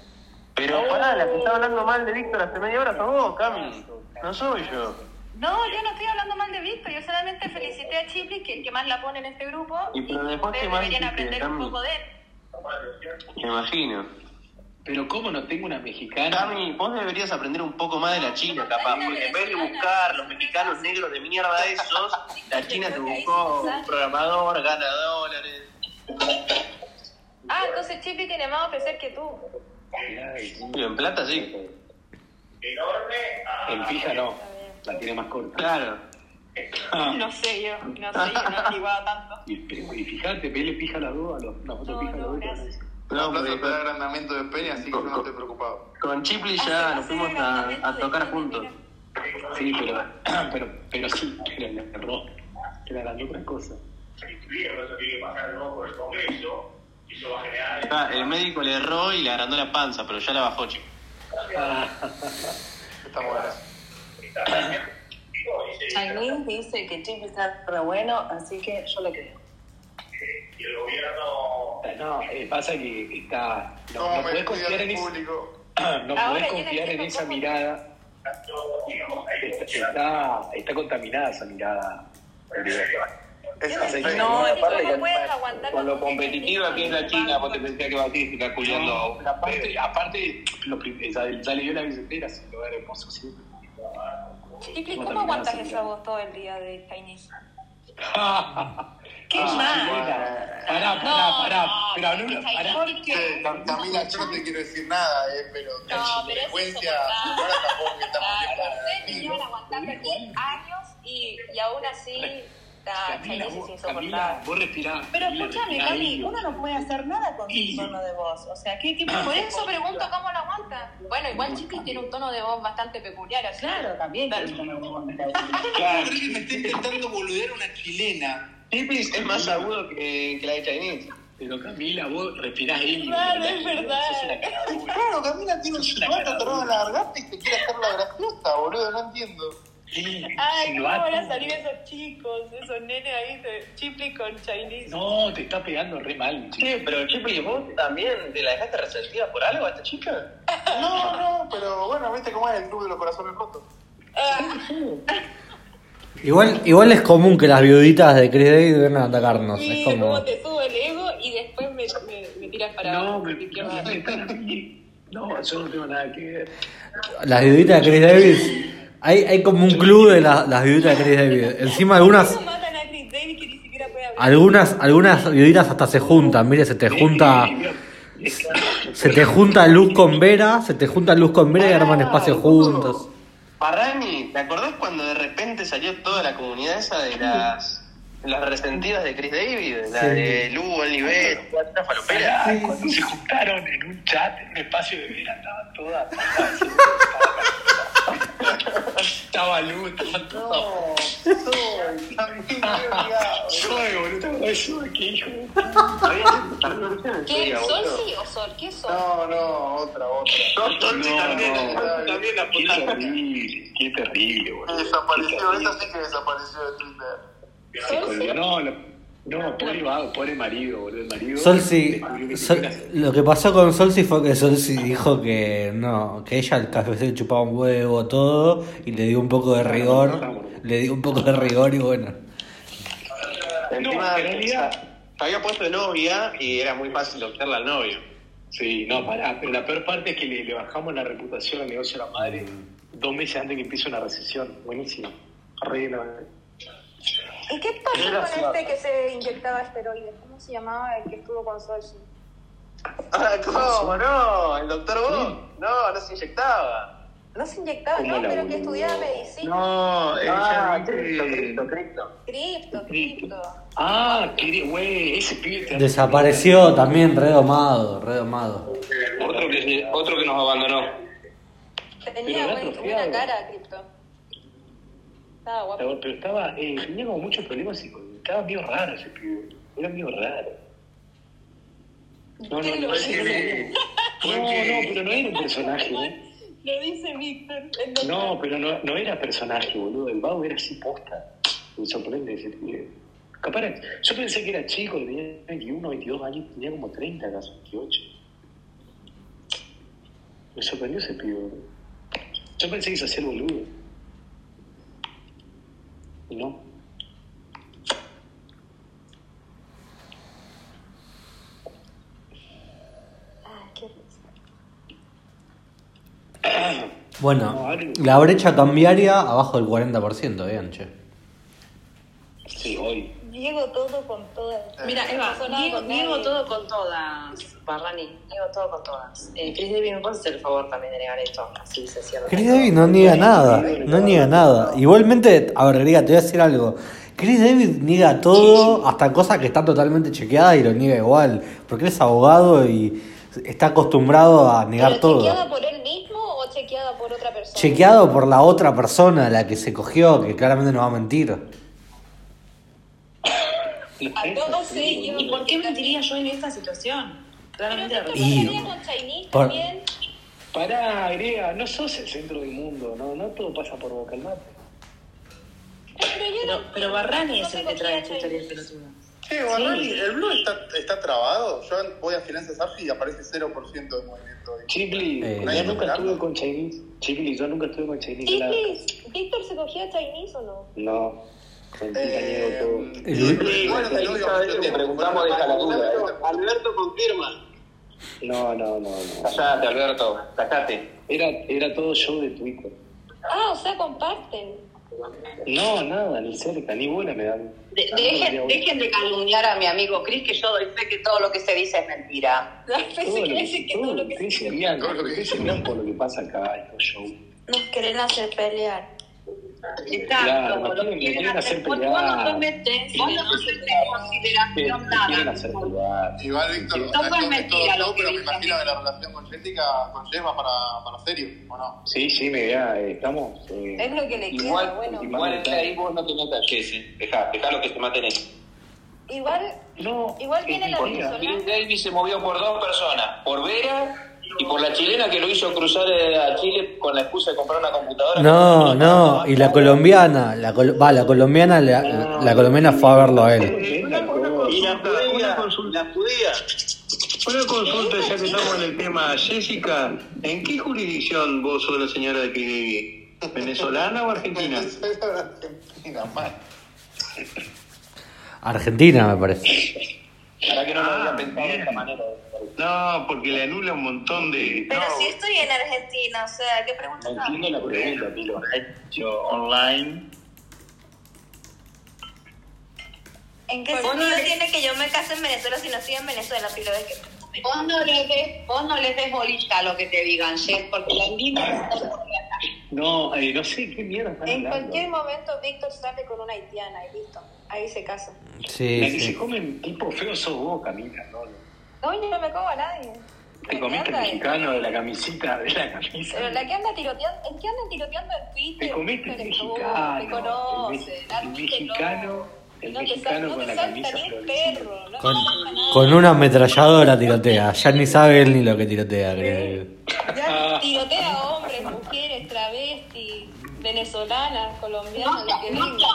Pero pará, la que estaba hablando mal de Víctor hace media hora sos vos, Cami. No soy yo.
No, yo no estoy hablando mal de Víctor, yo solamente felicité a Chipli, que es el que más la pone en este grupo,
Y pero después,
ustedes
¿qué más
deberían aprender un poco de él.
Me imagino.
Pero ¿cómo no tengo una mexicana?
Cami, vos deberías aprender un poco más de la China, capaz, porque en vez de buscar los mexicanos negros de mierda esos, la China te buscó un programador, gana dólares.
Ah, entonces Chipli tiene más a ofrecer que tú.
Y en plata sí.
En pija no, la tiene más corta.
Claro.
No sé yo, no sé, yo no averiguado tanto.
Y, pero- y fíjate, pele pija las dos, a los, una foto pija a las dos.
La
No,
da
con,
agrandamiento de peña, así que yo no estoy preocupado.
con Chipli ya nos fuimos a, a tocar juntos.
Sí, pero, pero, pero sí, pero le erró. Era la otra cosa.
Ah, el médico le erró y le agrandó la panza, pero ya la bajó, chico.
Está bueno.
Chinese dice que Chip está re bueno, así que yo le creo.
No, eh, pasa que está. No,
¿Cómo
no
me
podés
estudia
confiar en
el
esa,
público?
no
Ahora
podés confiar en esa mirada. Está, está, está contaminada esa mirada.
Es
No,
aparte
no
con-
puedes aguantar
Con lo competitiva que es la China, vos te pensás que Batista está culiando a
No, aparte, aparte lo ya, ya le dio la billetera sin lugar hermoso siempre. No,
¿cómo aguantas esa voz todo el día de Chinese?
¿Qué
Ah,
más?
Pará, pará,
No,
pará.
no,
Pero Luna,
que
pará.
Camila, yo no te quiero decir nada, eh, pero
No, pero
frecuencia, ahora tampoco que estamos
Claro,
viendo
ustedes te llevan aguantando aquí años y, y aún así la
Camila,
Chinese es
vos, Camila,
insoportable.
vos respirás.
Pero
Camila,
escúchame,
respirá
Cami, uno no puede hacer nada con
Y-
su tono de voz. O sea, ¿qué, qué
Por eso pregunto cómo lo aguanta. Bueno, igual Chipli tiene un tono de voz bastante peculiar, así
Claro, también.
Claro.
tiene un tono de voz.
Claro. Creo que me está intentando boludear una chilena.
Chipli es más agudo que, que la de Chinese.
Pero Camila, vos respirás ahí.
Claro, es verdad.
Claro, Camila tiene un silbato atorado en la garganta y se quiere hacer la graciosa, boludo, no entiendo.
Sí,
Ay, ¿cómo van a salir esos chicos, esos nenes ahí de Chipli con Chinese?
No, te está pegando re mal, chico.
Sí, pero Chipli, vos también te la dejaste resentida por algo a esta chica.
No, no, pero bueno, viste cómo es el club de los corazones rotos.
Igual, igual es común que las viuditas de Chris David vengan a atacarnos.
Sí,
Es como.
como te sube el ego y después me, me, me tiras para
No,
abajo.
me. No, yo no tengo nada que ver.
Las viuditas de Chris David. Hay, hay como un club de la- las viuditas de Chris David. Encima algunas.
¿Cómo matan a Chris David que ni siquiera puede hablar?
Algunas, algunas viuditas hasta se juntan, mire, se te junta. Se te junta Luz con Vera, se te junta Luz con Vera y arman espacio juntos.
Parrani, ¿te acordás cuando de repente salió toda la comunidad esa de las, las resentidas de Chris David? La
Sí.
de Lu, Oliver, toda esta falopera.
Cuando se juntaron en un chat, en un espacio de vera, estaban todas. Estaba Lu, estaban todos. Soy, boludo, eso, qué hijo de
¿Quién? ¿Solsi o Sol? ¿Qué es Sol?
No, no, otra, otra.
Solsi también, Solsi también la
Qué
puta.
terrible, qué terrible, boludo.
Desapareció, esa sí que desapareció de Twitter.
No, no, no, pobre pobre marido, boludo, el marido.
Solsi,
que
Sol- lo que pasó con Solsi fue que Solsi dijo que no, que ella el café le chupaba un huevo todo y le dio un poco de rigor, le dio un poco de rigor y bueno.
Encima,
en realidad-
se había puesto de novia y era muy fácil obtenerla al novio.
Sí, no, pará, pero la peor parte es que le, le bajamos la reputación al negocio de la madre dos meses antes que empiece una recesión. Buenísimo. Re,
¿Y qué pasó
Gracias.
con este que se inyectaba esteroides? ¿Cómo se llamaba el que estuvo con Solsi?
Ah, ¿Cómo? No, el doctor Vos. No, no se inyectaba.
No se inyectaba,
¿Cómo
no, pero que estudiaba medicina.
No,
Ah,
ella
Cristo,
dice...
Cristo, Cristo.
Cripto, cripto.
Ah, qué güey, ese pibe
Desapareció también, redomado, redomado.
Otro que, otro que nos abandonó.
Tenía buena cara, cripto. Estaba guapo.
Pero, pero estaba, eh, tenía como muchos problemas psicológicos. Estaba medio raro ese pibe. Era medio raro. No, no, no, no, no, no, no, pero no era un personaje, ¿eh?
Lo dice Víctor.
No, pero no, no era personaje, boludo. El vago era así posta. Me sorprende ese pibe. Capaz, era- yo pensé que era chico, que tenía 21, 22 años, tenía como 30, casi 28. Me sorprendió ese pibe, boludo. Yo pensé que iba a ser boludo. No.
Bueno, la brecha cambiaria abajo del 40%, bien, che.
Todo con todas.
Mira, Eva, niego, todo con todas, Barrani, niego todo con todas. Eh, Chris David, ¿me puedes hacer el favor también de negar esto? Así se cierra.
Chris David no niega nada, no niega nada. Igualmente, a ver, Riga, te voy a decir algo. Chris David niega todo, hasta cosas que están totalmente chequeadas y lo niega igual. Porque él es abogado y está acostumbrado a negar
¿Pero
todo.
chequeada por él mismo o chequeada por otra persona?
Chequeado por la otra persona, la que se cogió, que claramente no va a mentir.
A todos sí.
¿Y por qué mentiría yo en esta situación? Claramente la
Pero
Y-
¿qué pasaría con Chinese
por-
también?
Pará, Grega, no sos el centro del mundo, no, no todo pasa por boca al mate.
Pero yo
Pero,
no-
pero Barrani
no
es el que trae esta historia pelotuda.
Che, Barrani, el blue está, está trabado. Yo voy a Finanzas AFI y aparece 0% de movimiento. ahí.
Chicli,
Eh,
yo
¿Nadie
nunca estuve con Chinese. Chicli, yo nunca estuve con Chinese.
Chiclis, ¿Víctor se cogía Chinese o no?
No,
Eh,
El-
le
tiempo.
preguntamos la duda. ¿eh?
Alberto confirma.
No, no, no, no.
Callate, Alberto, callate.
Era, era todo show de Twitter.
Ah, o sea, comparten.
No, nada, ni cerca, ni buena me dan.
De-
Ah,
dejen,
no,
dejen de calumniar a mi amigo Chris, que yo doy fe que todo lo que se dice es mentira.
Todo lo
que
que, todo
todo
lo que todo lo que ustedes envían por lo que pasa acá, estos show.
Nos quieren hacer pelear.
Exacto,
Claro,
lo
quieren-
quieren hacer.
hacer
Vos vos
pelear.
no tomes, vos no en consideración nada.
Igual, Víctor,
No fue
es todo
mentira lo que
pero me imagino que la relación con Jessica, con Jess va para, para serio, ¿o no?
Sí, sí, me vea, eh, estamos. eh,
Es lo que le queda,
Igual,
bueno.
igual es que ahí vos no te metas, Jesse. Dejá, dejá lo que te maten eso.
Igual,
no,
igual tiene la.
Chris Davis se movió por dos personas, por Vera y por la chilena que lo hizo cruzar eh, a Chile con la excusa de comprar una computadora.
No, no, y la colombiana, la, col- va, la colombiana, la, la colombiana fue a verlo a él.
Una, una consulta, una consulta.
La judía.
Una consulta, ya que estamos en el tema. Jessica, ¿en qué jurisdicción vos sos la señora de David? ¿Venezolana o argentina?
Argentina, mal.
Argentina, me parece.
Para que no lo había
Ah,
pensado de esta manera.
No, porque le anula un montón de...
Pero
no,
si estoy en Argentina, o sea, ¿qué preguntas
No entiendo la pregunta, Pilo.
hecho online.
¿En qué
Pues no
sentido
le-
tiene que yo me case en Venezuela si no estoy en Venezuela, Pilo? ¿De qué?
Vos no les des, vos no les des bolilla a lo que te digan, Jess, porque la está acá.
No, eh, no sé qué mierda están
En
hablando.
cualquier momento Víctor sale con una haitiana y listo. Ahí se casa.
Sí,
La que
sí.
se comen tipo feo sos vos, Camila, ¿no?
No, yo no me como a nadie.
Te comiste el mexicano de la camisita, de la camisa.
Pero la que anda tiroteando, el que anda tiroteando en Twitter.
Te comiste el mexicano.
Te conoce,
el, el mexicano, el
no. Te
mexicano
sal- no
con
te
la
salta
camisa
ni un
florecida.
perro. No
Con, una ametralladora tirotea. Ya ni sabe él ni lo que tirotea, creo.
Ya tirotea a hombres, mujeres, travestis, venezolanas, colombianas, lo que venga.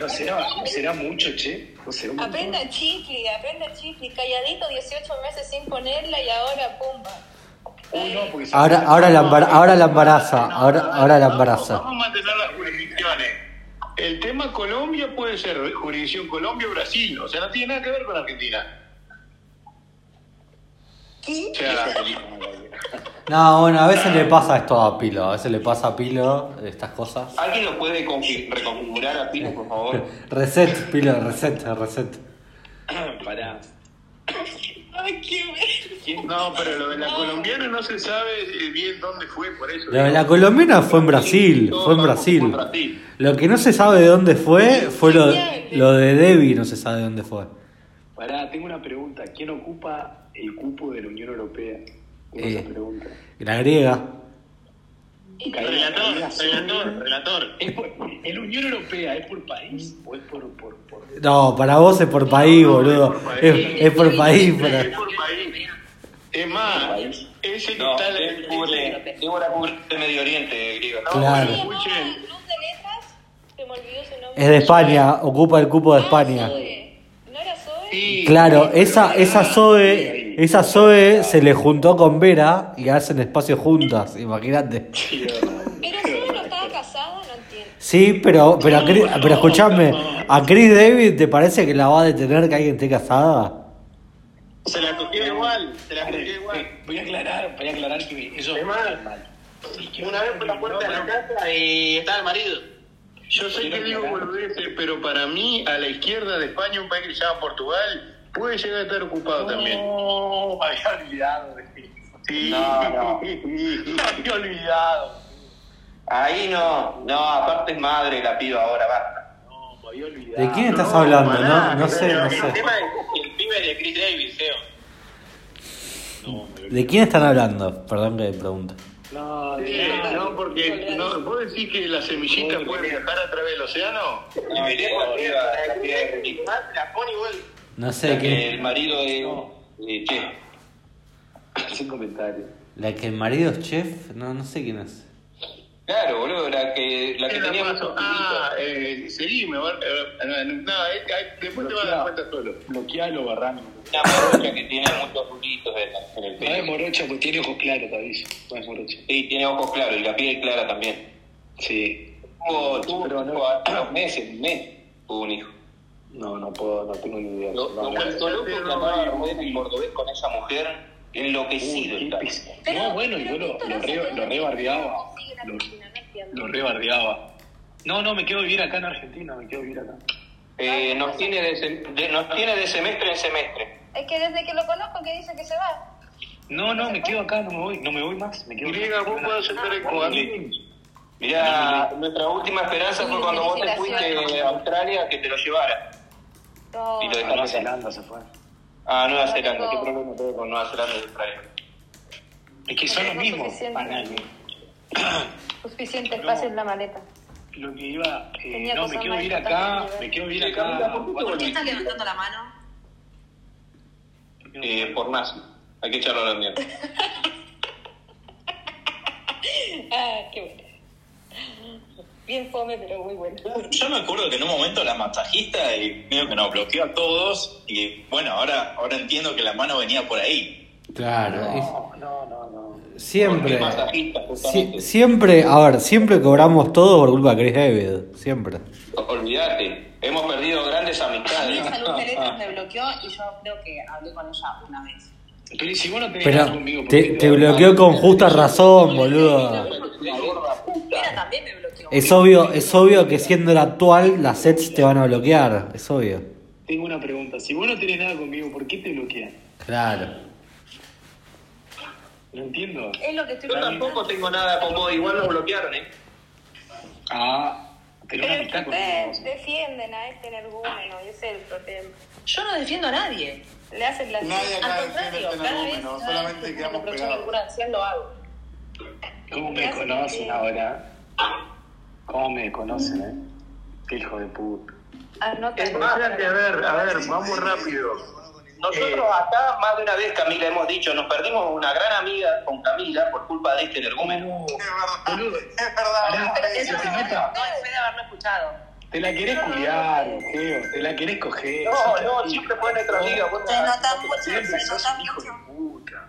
¿No será, no será mucho, che? ¿No será un montón?
Aprenda chifli, aprenda chifli. Calladito 18 meses sin ponerla y ahora pumba.
Uy, no, porque se
Ahora, ahora, la, embar- ahora la embaraza. Ahora, ahora la embaraza.
Vamos a mantener las jurisdicciones. El tema Colombia puede ser jurisdicción Colombia o Brasil. O sea, no tiene nada que ver con Argentina.
No, bueno, a veces le pasa esto a Pilo. A veces le pasa a Pilo estas cosas.
¿Alguien lo puede confi- reconfigurar a Pino, por favor?
Reset, Pilo, reset, reset.
Pará.
Ay, qué
no, pero lo de la colombiana no se sabe eh, bien dónde fue, por eso.
Lo de la colombiana fue en Brasil, fue en Brasil. Lo que no se sabe de dónde fue, fue lo, lo de Debbie, no se sabe de dónde fue.
Pará, tengo una pregunta. ¿Quién ocupa el cupo de la Unión Europea?
Eh.
pregunta.
La griega.
Relator, relator, relator.
¿Es, por, ¿Es la Unión Europea? ¿Es por país o es por, por, por...
No, para vos es por país, boludo. Es, es por país. para-
Es por país. Es más, ese que
No,
está...
Débora cubre el Medio Oriente, griego.
Claro.
Escuchen,
Luz de letras, se me olvidó su nombre.
Es de España, ocupa el cupo de España.
¿No era Zoe?
sí,
Claro, esa, esa Zoe, esa Zoe se le juntó con Vera y hacen espacio juntas, imagínate.
Pero Zoe no estaba casada, no entiendo.
Sí, pero, pero, a Chris- pero escuchame, ¿a Chris David te parece que la va a detener que alguien esté casada?
se la cogió igual, se la cogió igual.
Eh, Voy a aclarar, voy a aclarar que eso
Es mal. Una vez por la puerta de la casa y estaba el marido. Yo sé que digo boludeces, pero para mí, a la izquierda de España, un país que se llama Portugal, puede llegar a estar ocupado también.
No, me había olvidado de eso.
Sí.
No, no.
Me había olvidado.
Ahí no, no, aparte es madre la piba ahora, basta.
No, me había olvidado.
¿De quién estás
No,
hablando? No, no sé, no
El
sé.
tema es el pibe de Chris Davis, feo.
¿De quién están hablando? Perdón que pregunte.
No,
Sí, no, porque no, vos decís que la semillita puede viajar a través del océano.
No, Ricky.
La pone igual.
No sé quién.
El marido de, de Che.
sin comentarios.
La que el marido es chef, no, no sé quién es.
Claro, boludo, la que, la que
¿Qué la
tenía muchos
Ah, eh, seguí, me va. eh, no, no, eh, eh, después te vas a dar cuenta solo.
Bloquealo, Barrano.
Una morocha que tiene muchos rulitos en, en el
No es
pelo.
morocha, pues tiene ojos claros, te aviso. No es morocha.
Sí, tiene ojos claros y la piel clara también.
Sí.
Tuvo, tuvo,
no-
tuvo a meses, un mes, tuvo un hijo.
No, no puedo, no tengo ni idea.
Lo,
No,
lo
no.
vuelto loco que andaba Rubén en cordobés con esa mujer, enloquecido
Uy,
está.
qué pes- No, bueno, yo lo, lo, re, lo rebardeaba. Lo, lo rebardeaba. No, no, me quedo a vivir acá en Argentina, me quedo a vivir acá.
Eh, nos, tiene de, nos tiene de semestre en semestre.
Es que desde que lo conozco que dice que se va.
No, no, me quedo acá, no me voy, no me voy más. Me quedo
Griega, vos podés aceptar el Coahuila.
Mirá, nuestra última esperanza fue cuando vos te fuiste a Australia que te lo llevara.
No,
Y lo
A
dejaste
Nueva. Zelanda se fue.
Ah, Nueva Zelanda, ¿qué problema tengo con Nueva Zelanda y Australia?
Es que son lo
No,
mismo.
suficiente. suficiente espacio en la maleta.
Lo que iba, eh,
Tenía
no, me
más
vivir acá, me quedo a vivir acá.
¿Por qué estás levantando la mano?
Eh, por nazi. Hay que echarlo a la mierda.
Ah, qué bueno. Bien fome, pero muy bueno.
Yo me acuerdo que en un momento la masajista y medio que nos bloqueó a todos y bueno, ahora, ahora entiendo que la mano venía por ahí.
Claro, es-
No, no, no,
siempre. Siempre, a ver, siempre cobramos todo por culpa de Chris David. Siempre.
Olvídate, hemos perdido grandes amistades.
De letras me bloqueó y yo creo que hablé con ella una vez.
Pero si vos no tenés
Pero
nada conmigo, ¿por
te, te
lo-
bloqueó con justa razón, boludo.
Ella también me bloqueó.
Es obvio, es obvio que siendo el actual, las sets te van a bloquear. Es obvio.
Tengo una pregunta. Si vos no tenés nada conmigo, ¿por qué te bloquean?
Claro.
No entiendo.
Es lo que estoy
Yo tampoco tengo nada con vos, igual lo bloquearon, ¿eh?
Ah, pero una
Pero
amistad con
ustedes defienden a este energúmeno, y ese es el problema.
Yo no defiendo a nadie.
Le hacen la
Nadie acá
Al
defiende
contrario, cada vez
fenómeno, solamente
que
quedamos pegados.
alguna acción lo hago.
¿Cómo
Me
conocen ahora? ¿Cómo me conocen, eh? Qué hijo de puta.
Anota.
Es más, a ver, a ver, vamos rápido. Nosotros acá más de una vez, Camila, hemos dicho, nos perdimos una gran amiga con Camila por culpa de este energúmeno.
Es verdad, es verdad.
No
meta.
No, después de haberlo escuchado.
Te la querés culiar, Geo, te la querés coger.
No, no, siempre fue nuestra amiga. vos
Se
no-
nota mucho,
Siempre
se
sos
nota
hijo de
mucho.
puta.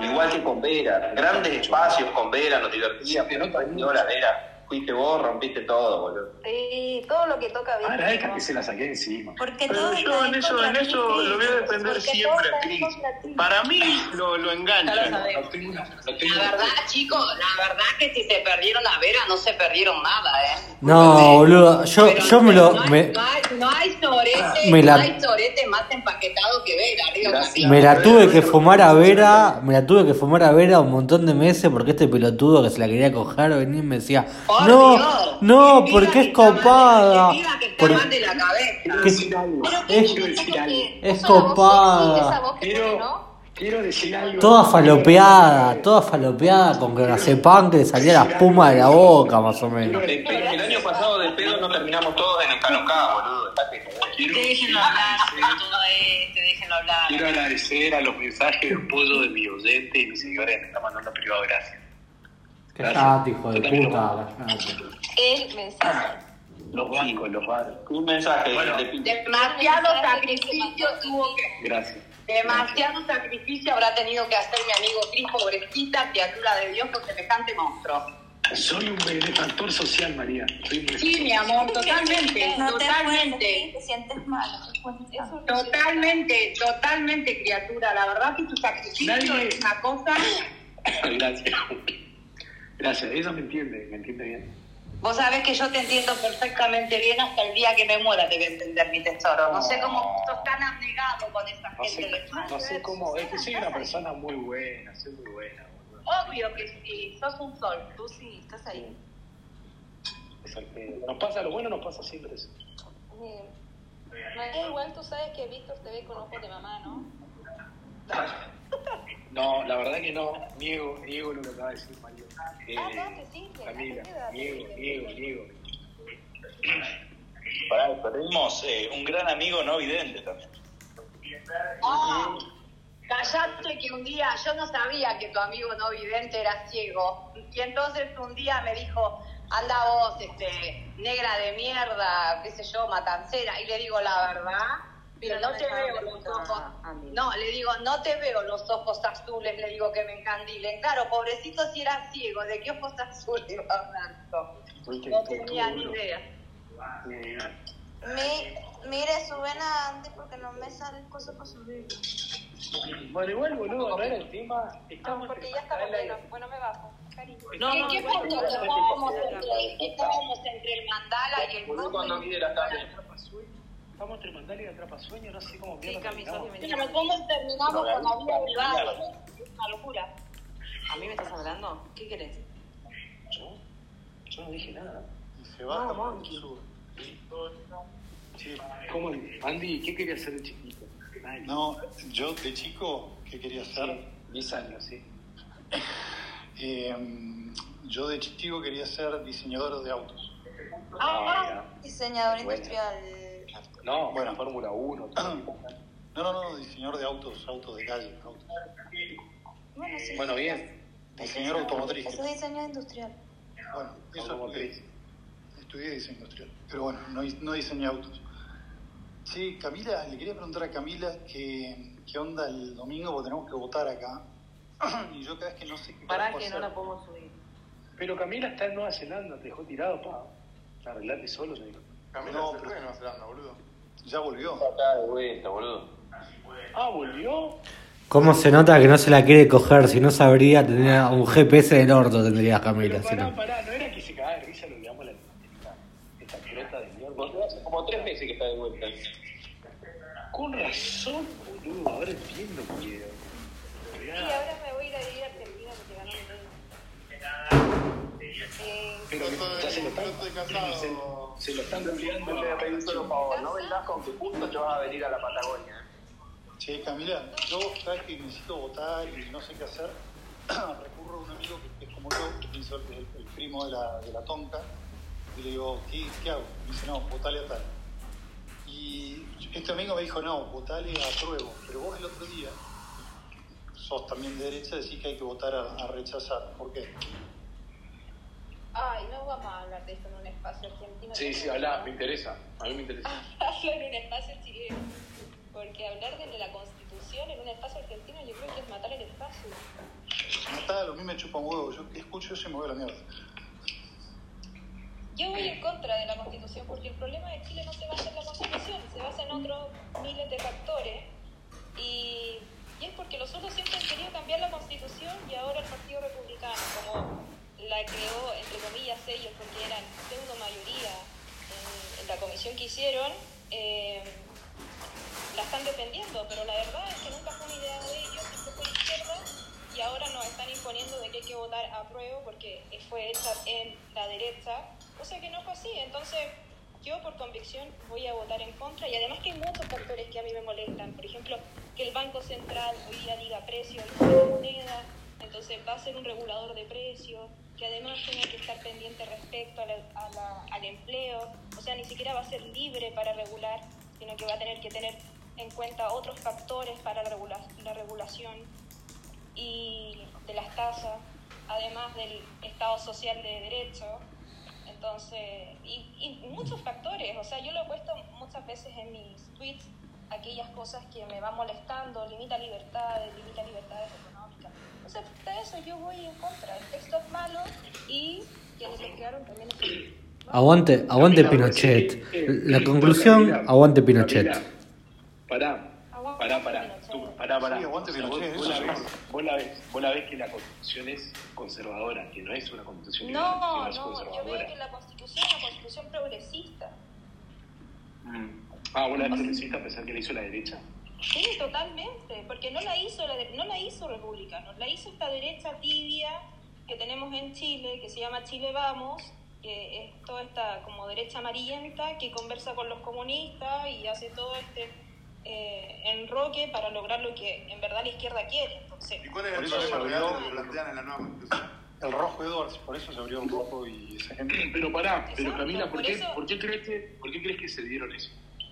Igual que con Vera, grandes espacios con Vera, nos divertíamos.
Se te nota
No, la Vera, fuiste vos, rompiste todo, boludo.
Sí, todo lo que toca Víctor.
Ahora deja que se la saqué encima.
Porque
Pero
todo
yo en eso, en eso lo voy a defender siempre,
todos
Cris.
la.
Para mí lo, lo enganchan.
La
una-
verdad, chicos, la verdad que si se perdieron a Vera, no se perdieron nada, ¿eh?
No, boludo, yo,
Pero
yo me lo.
no, hay,
Me,
no, hay, no hay sorete,
Me la-
no hay sorete más empaquetado que Vera. Camila.
me la tuve que fumar a Vera, me la tuve que fumar a Vera un montón de meses porque este pelotudo que se la quería coger venía y me decía,
Por
no,
Dios,
no,
que
porque es copada.
La cabeza.
Quiero
¿Qué-
decir algo.
Pero
Es- copada.
Quiero, decir algo.
Toda falopeada, toda falopeada con que pan que le salía la espuma de la boca, más o menos.
El año pasado de pedo no terminamos todos en el Canocá, boludo.
Quiero,
Déjenlo hablar, todo este, déjenlo hablar.
quiero agradecer a los mensajes de apoyo de mi oyente y mi señora que me está mandando privado. Gracias.
Callate, hijo de puta.
El mensaje.
Los bancos, los bancos.
Un mensaje
Bueno.
Demasiado sacrificio tuvo que...
Gracias.
Demasiado sacrificio habrá tenido que hacer mi amigo Cris, pobrecita, criatura de Dios, con semejante monstruo.
Soy un benefactor social, María. Soy un
Sí, mi amor, totalmente,
No te
totalmente.
te sientes mal.
Totalmente, totalmente, criatura. La verdad que tu sacrificio
Nadie-
es una cosa...
Gracias. Gracias, ella me entiende, me entiende bien.
Vos sabés que yo te entiendo perfectamente bien hasta el día que me muera te voy a entender mi tesoro. No sé cómo sos tan abnegado con esa
No
gente
sé,
de
no sé cómo, es que soy una persona muy buena, soy muy buena. boludo.
Obvio que sí, sos un sol.
Tú sí, estás ahí.
Pedo. Nos pasa lo bueno, nos pasa siempre eso.
Eh, María, igual tú sabes que Víctor te ve con ojos de mamá, ¿no?
No, la verdad que no, niego, niego lo que acaba de decir Mario. Eh,
Ah, no, que sí, que
Camila.
Pará, perdimos eh, un gran amigo no vidente también.
Ah, callate que un día, yo no sabía que tu amigo no vidente era ciego. Y entonces un día me dijo, anda vos, este, negra de mierda, qué sé yo, matancera. Y le digo la verdad, pero
Pero
no
no
te veo los ojos. No, le digo, no te veo los ojos azules, le digo que me encandilen. Claro, pobrecito si era ciego, ¿de qué ojos azules iba hablando? No tenía ni idea.
Mi, mire, suben a Andy porque no me sale cosa para subir.
Bueno, igual, boludo, no era.
No,
Estamos
porque ya estamos pleno. Bueno, me bajo. Cariño.
No,
¿En
no,
qué punto estábamos entre, qué estábamos entre el mandala y el
cuando quiera también.
Estamos entre Mandala y Atrapasueño, no sé cómo
Sí,
terminamos.
Pero ¿cómo terminamos con la vida privada? Es una locura.
¿A mí me estás hablando? ¿Qué querés?
Yo, yo no dije nada.
Se baja
No,
sur. Sí.
¿Cómo? Andy, ¿qué querías hacer de chiquito? Nadie.
No, yo de chico, ¿qué quería ser?
10 años, sí.
Eh, yo de chico quería ser diseñador de autos.
Ah,
Diseñador
Bueno.
industrial.
No, bueno, Fórmula 1. todo.
No, no, no, diseñador de autos, autos de calle. Autos.
Bueno, sí.
Bueno, bien.
Diseñador automotriz.
Eso es diseño industrial.
Bueno, eso
Automotriz.
estudié diseño industrial, pero bueno, no, no diseñé autos. Sí, Camila, le quería preguntar a Camila que, qué onda el domingo, porque tenemos que votar acá. y yo cada vez que no sé qué
Pará que no la podemos subir.
Pero Camila está en Nueva Zelanda, te dejó tirado, pa. Arreglate solo, te dijo.
Camila no, pero en Nueva Zelanda, boludo. Ya volvió.
Acá de vuelta, boludo.
Ah, volvió.
¿Cómo se nota que no se la quiere coger? Si no sabría, tendría un GPS del orto, tendría Camila.
Pero
si
pará,
no.
pará, no era que se cagaba de risa, lo digamos la esta, esta crota de mierda.
Hace como tres meses que está de vuelta.
Con razón, boludo, ahora entiendo que.
Y ahora me
están,
Pero casado.
se, se lo están
a pedir un solo favor, no vengas con que justo te vas a venir a la Patagonia. ¿eh?
Che, Camila, yo vez que necesito votar y no sé qué hacer, recurro a un amigo que es como yo, que pienso que es el, el primo de la, de la tonca, y le digo, ¿qué, qué hago? Me dice, no, votale a tal. Y este amigo me dijo, no, votale a prueba, pero vos el otro día, sos también de derecha, decís que hay que votar a, a rechazar. ¿Por qué?
Ay, no vamos a hablar de esto en un espacio argentino.
Sí, sí, habla, me interesa. A mí me interesa.
Hablo en un espacio chileno. Porque hablar de la constitución en un espacio argentino yo creo que es matar el espacio.
Matalo, a mí me chupa un huevo, yo escucho eso y me voy a la mierda.
Yo voy en contra de la constitución porque el problema de Chile no se basa en la constitución, se basa en otros miles de factores. Y, y es porque los otros siempre han querido cambiar la constitución y ahora el Partido Republicano, como la creó, entre comillas, ellos, porque eran pseudo mayoría en, en la comisión que hicieron, eh, la están defendiendo, pero la verdad es que nunca fue una idea de ellos, siempre fue izquierda y ahora nos están imponiendo de que hay que votar a prueba porque fue hecha en la derecha, cosa que no fue así. Entonces, yo por convicción voy a votar en contra y además que hay muchos factores que a mí me molestan. Por ejemplo, que el Banco Central hoy día diga precio y no moneda, entonces va a ser un regulador de precios, que además tenga que estar pendiente respecto al empleo, o sea, ni siquiera va a ser libre para regular, sino que va a tener que tener en cuenta otros factores para la regulación y de las tasas, además del Estado social de derecho. Entonces, y, y muchos factores, o sea, yo lo he puesto muchas veces en mis tweets, aquellas cosas que me van molestando, limita libertades, limita libertades económicas. Entonces, de eso yo voy en contra. El texto es malo y quienes lo crearon también es
Aguante, aguante Pinochet. La conclusión, aguante Pinochet.
Pará, pará, pará. Tú, pará, pará.
Sí, aguante
vos, la ves, vos, la ves, vos la ves que la constitución es conservadora, que no es una constitución
No,
liberal, que es
no, yo veo que la constitución es una constitución progresista.
Mm. Ah, vos la ves progresista a pesar que la hizo la derecha.
Sí, totalmente, porque no la hizo la no la hizo republicanos, la hizo esta derecha tibia que tenemos en Chile, que se llama Chile Vamos, que es toda esta como derecha amarillenta que conversa con los comunistas y hace todo este eh, enroque para lograr lo que en verdad la izquierda quiere. Entonces,
¿Y cuál es
Por
el
eso se
problema real que plantean en la nueva constitución?
El rojo Edwards, por eso se abrió un rojo y esa gente.
Pero pará, pero Camila, ¿por
por
qué,
eso-
¿por, qué crees que, ¿por qué crees que se dieron eso?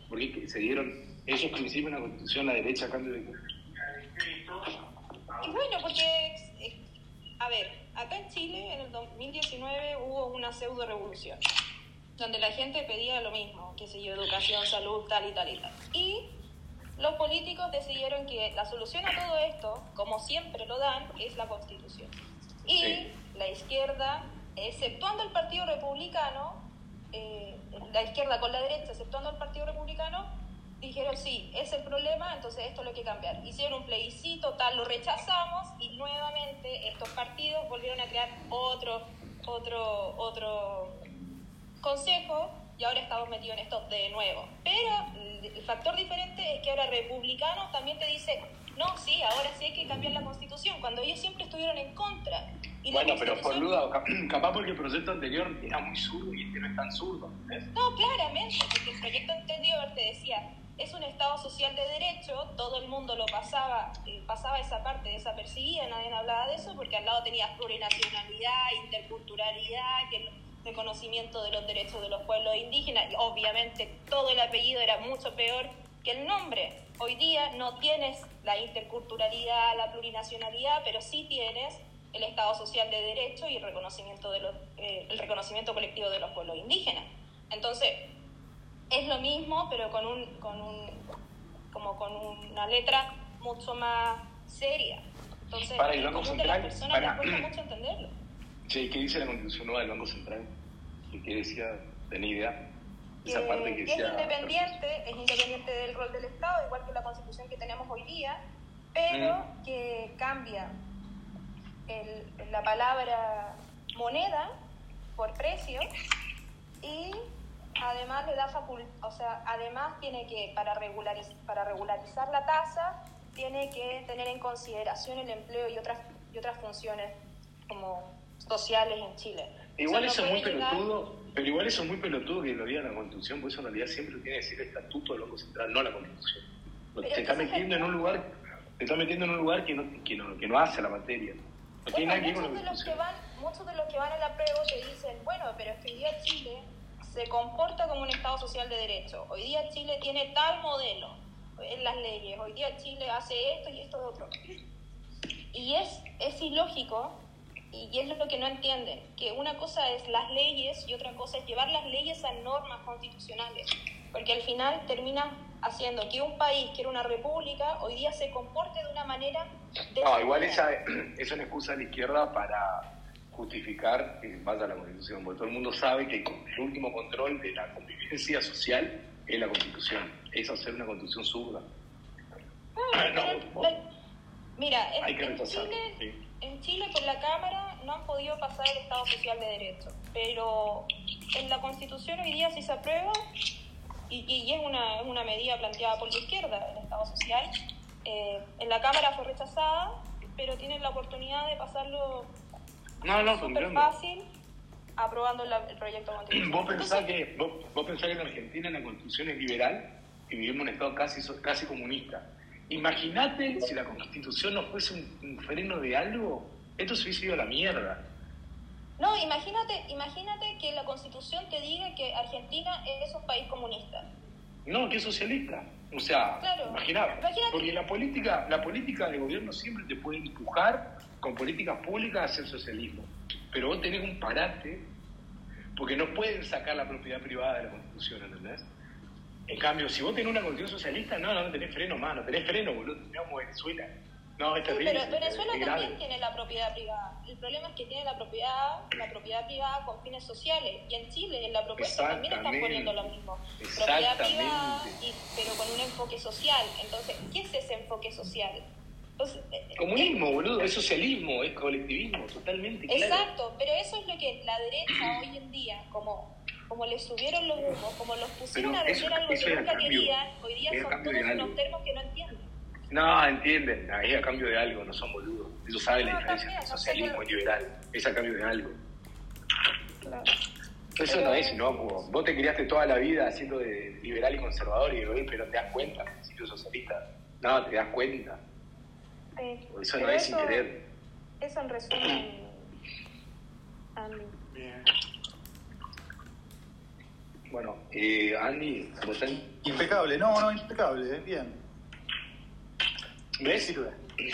¿Por qué se dieron esos principios en la constitución, la derecha cambio de
Y bueno, porque, eh, a ver, acá en Chile en el 2019 hubo una pseudo revolución, donde la gente pedía lo mismo, que sé yo, educación, salud, tal y tal y tal. Y los políticos decidieron que la solución a todo esto, como siempre lo dan, es la constitución. Y
Sí.
la izquierda, exceptuando el Partido Republicano, eh, la izquierda con la derecha, exceptuando el Partido Republicano, dijeron sí, es el problema, entonces esto es lo hay que cambiar. Hicieron un plebiscito, tal, lo rechazamos y nuevamente estos partidos volvieron a crear otro, otro, otro consejo y ahora estamos metidos en esto de nuevo. Pero el factor diferente es que ahora republicanos también te dice, no, sí, ahora sí hay que cambiar la constitución, cuando ellos siempre estuvieron en contra. Y
Bueno, pero por duda, cap- capaz porque el proyecto anterior era muy zurdo y este no es tan zurdo. ¿ves?
No, claramente, porque el proyecto anterior te decía, es un Estado social de derecho, todo el mundo lo pasaba, eh, pasaba esa parte desapercibida, nadie hablaba de eso, porque al lado tenías plurinacionalidad, interculturalidad, que reconocimiento de los derechos de los pueblos indígenas, y obviamente todo el apellido era mucho peor que el nombre. Hoy día no tienes la interculturalidad, la plurinacionalidad, pero sí tienes el Estado social de derecho y reconocimiento de eh, el reconocimiento colectivo de los pueblos indígenas. Entonces, es lo mismo, pero con un, con un, como con una letra mucho más seria. Entonces,
Para, ¿y el Banco Central? Para.
mucho entenderlo.
Che, ¿qué dice la constitución nueva del Banco Central? ¿Qué, qué decía? ¿Tenía idea? Esa parte que
que es independiente, es independiente del rol del Estado, igual que la constitución que tenemos hoy día, pero que cambia el- la palabra moneda por precio y además le da facul o sea, además tiene que, para, regulariz- para regularizar la tasa, tiene que tener en consideración el empleo y otras, y otras funciones como sociales en Chile.
Igual
O sea,
eso
no
es muy
llegar-
pelotudo, Pero igual eso es muy pelotudo que lo diga la Constitución, por eso en realidad siempre tiene que decir el Estatuto del Banco Central, no la Constitución.
Pero
te está metiendo en un lugar, te está metiendo en un lugar que no, que no, que no hace la materia. No tiene nada que ver con la
muchos de los que
Constitución.
van, muchos de los que van a la prueba te dicen, bueno, pero es que hoy día Chile se comporta como un Estado social de derecho. Hoy día Chile tiene tal modelo en las leyes. Hoy día Chile hace esto y esto de otro. Y es, es ilógico y es lo que no entienden, que una cosa es las leyes y otra cosa es llevar las leyes a normas constitucionales. Porque al final terminan haciendo que un país, que era una república, hoy día se comporte de una manera...
No, igual esa es una excusa de la izquierda para justificar que vaya a la Constitución, porque todo el mundo sabe que el último control de la convivencia social es la Constitución. Es hacer una Constitución zurda.
Pero, pero, mira, en,
Hay que
en
rechazarlo.
Chile,
sí.
en Chile por la Cámara no han podido pasar el Estado Social de Derecho, pero en la Constitución hoy día sí se aprueba y, y es, una, es una medida planteada por la izquierda, el Estado Social. Eh, en la Cámara fue rechazada, pero tienen la oportunidad de pasarlo
No, no,
súper fácil aprobando la- el proyecto de constitución.
Vos pensás que, vos, vos pensás que en Argentina la constitución es liberal y vivimos en un estado casi, casi comunista. Imagínate si la constitución no fuese un, un freno de algo, esto se hubiese ido a la mierda.
No, imagínate, imagínate que la Constitución te diga que Argentina es un país comunista.
No, que es socialista. O sea,
Claro.
Porque la política, la política de gobierno siempre te puede empujar con políticas públicas hacer socialismo. Pero vos tenés un parate, porque no pueden sacar la propiedad privada de la constitución, ¿entendés? En cambio, si vos tenés una constitución socialista, no, no, no tenés freno más, no tenés freno, boludo, tenemos Venezuela. No, es
Sí,
terrible.
pero
es-
Venezuela
es
también tiene la propiedad privada. El problema es que tiene la propiedad, la propiedad privada con fines sociales. Y en Chile, en la propuesta también están poniendo lo mismo. Propiedad privada, y, pero con un enfoque social. Entonces, ¿qué es ese enfoque social?
Comunismo, boludo, es socialismo, es colectivismo, totalmente claro.
Exacto, pero eso es lo que la derecha hoy en día, como, como le subieron los humos, como los pusieron
Pero
a vender algo que nunca
cambio-
querían, hoy día son todos unos termos que no entienden.
No, entienden, es a cambio de algo, no son boludos. Ellos saben la diferencia entre
no
socialismo y liberal. Es a cambio de algo.
Claro.
Eso
Pero-
no es inocuo. Vos te criaste toda la vida haciendo de liberal y conservador y de golpe no te das cuenta, si sos socialista. No, te das cuenta.
Sí.
Eso no es sin querer.
Eso en resumen, Andy.
Bueno, eh, Andy, vos tenés-
Impecable, no, no, impecable, eh, bien.
¿ves?
Sirve.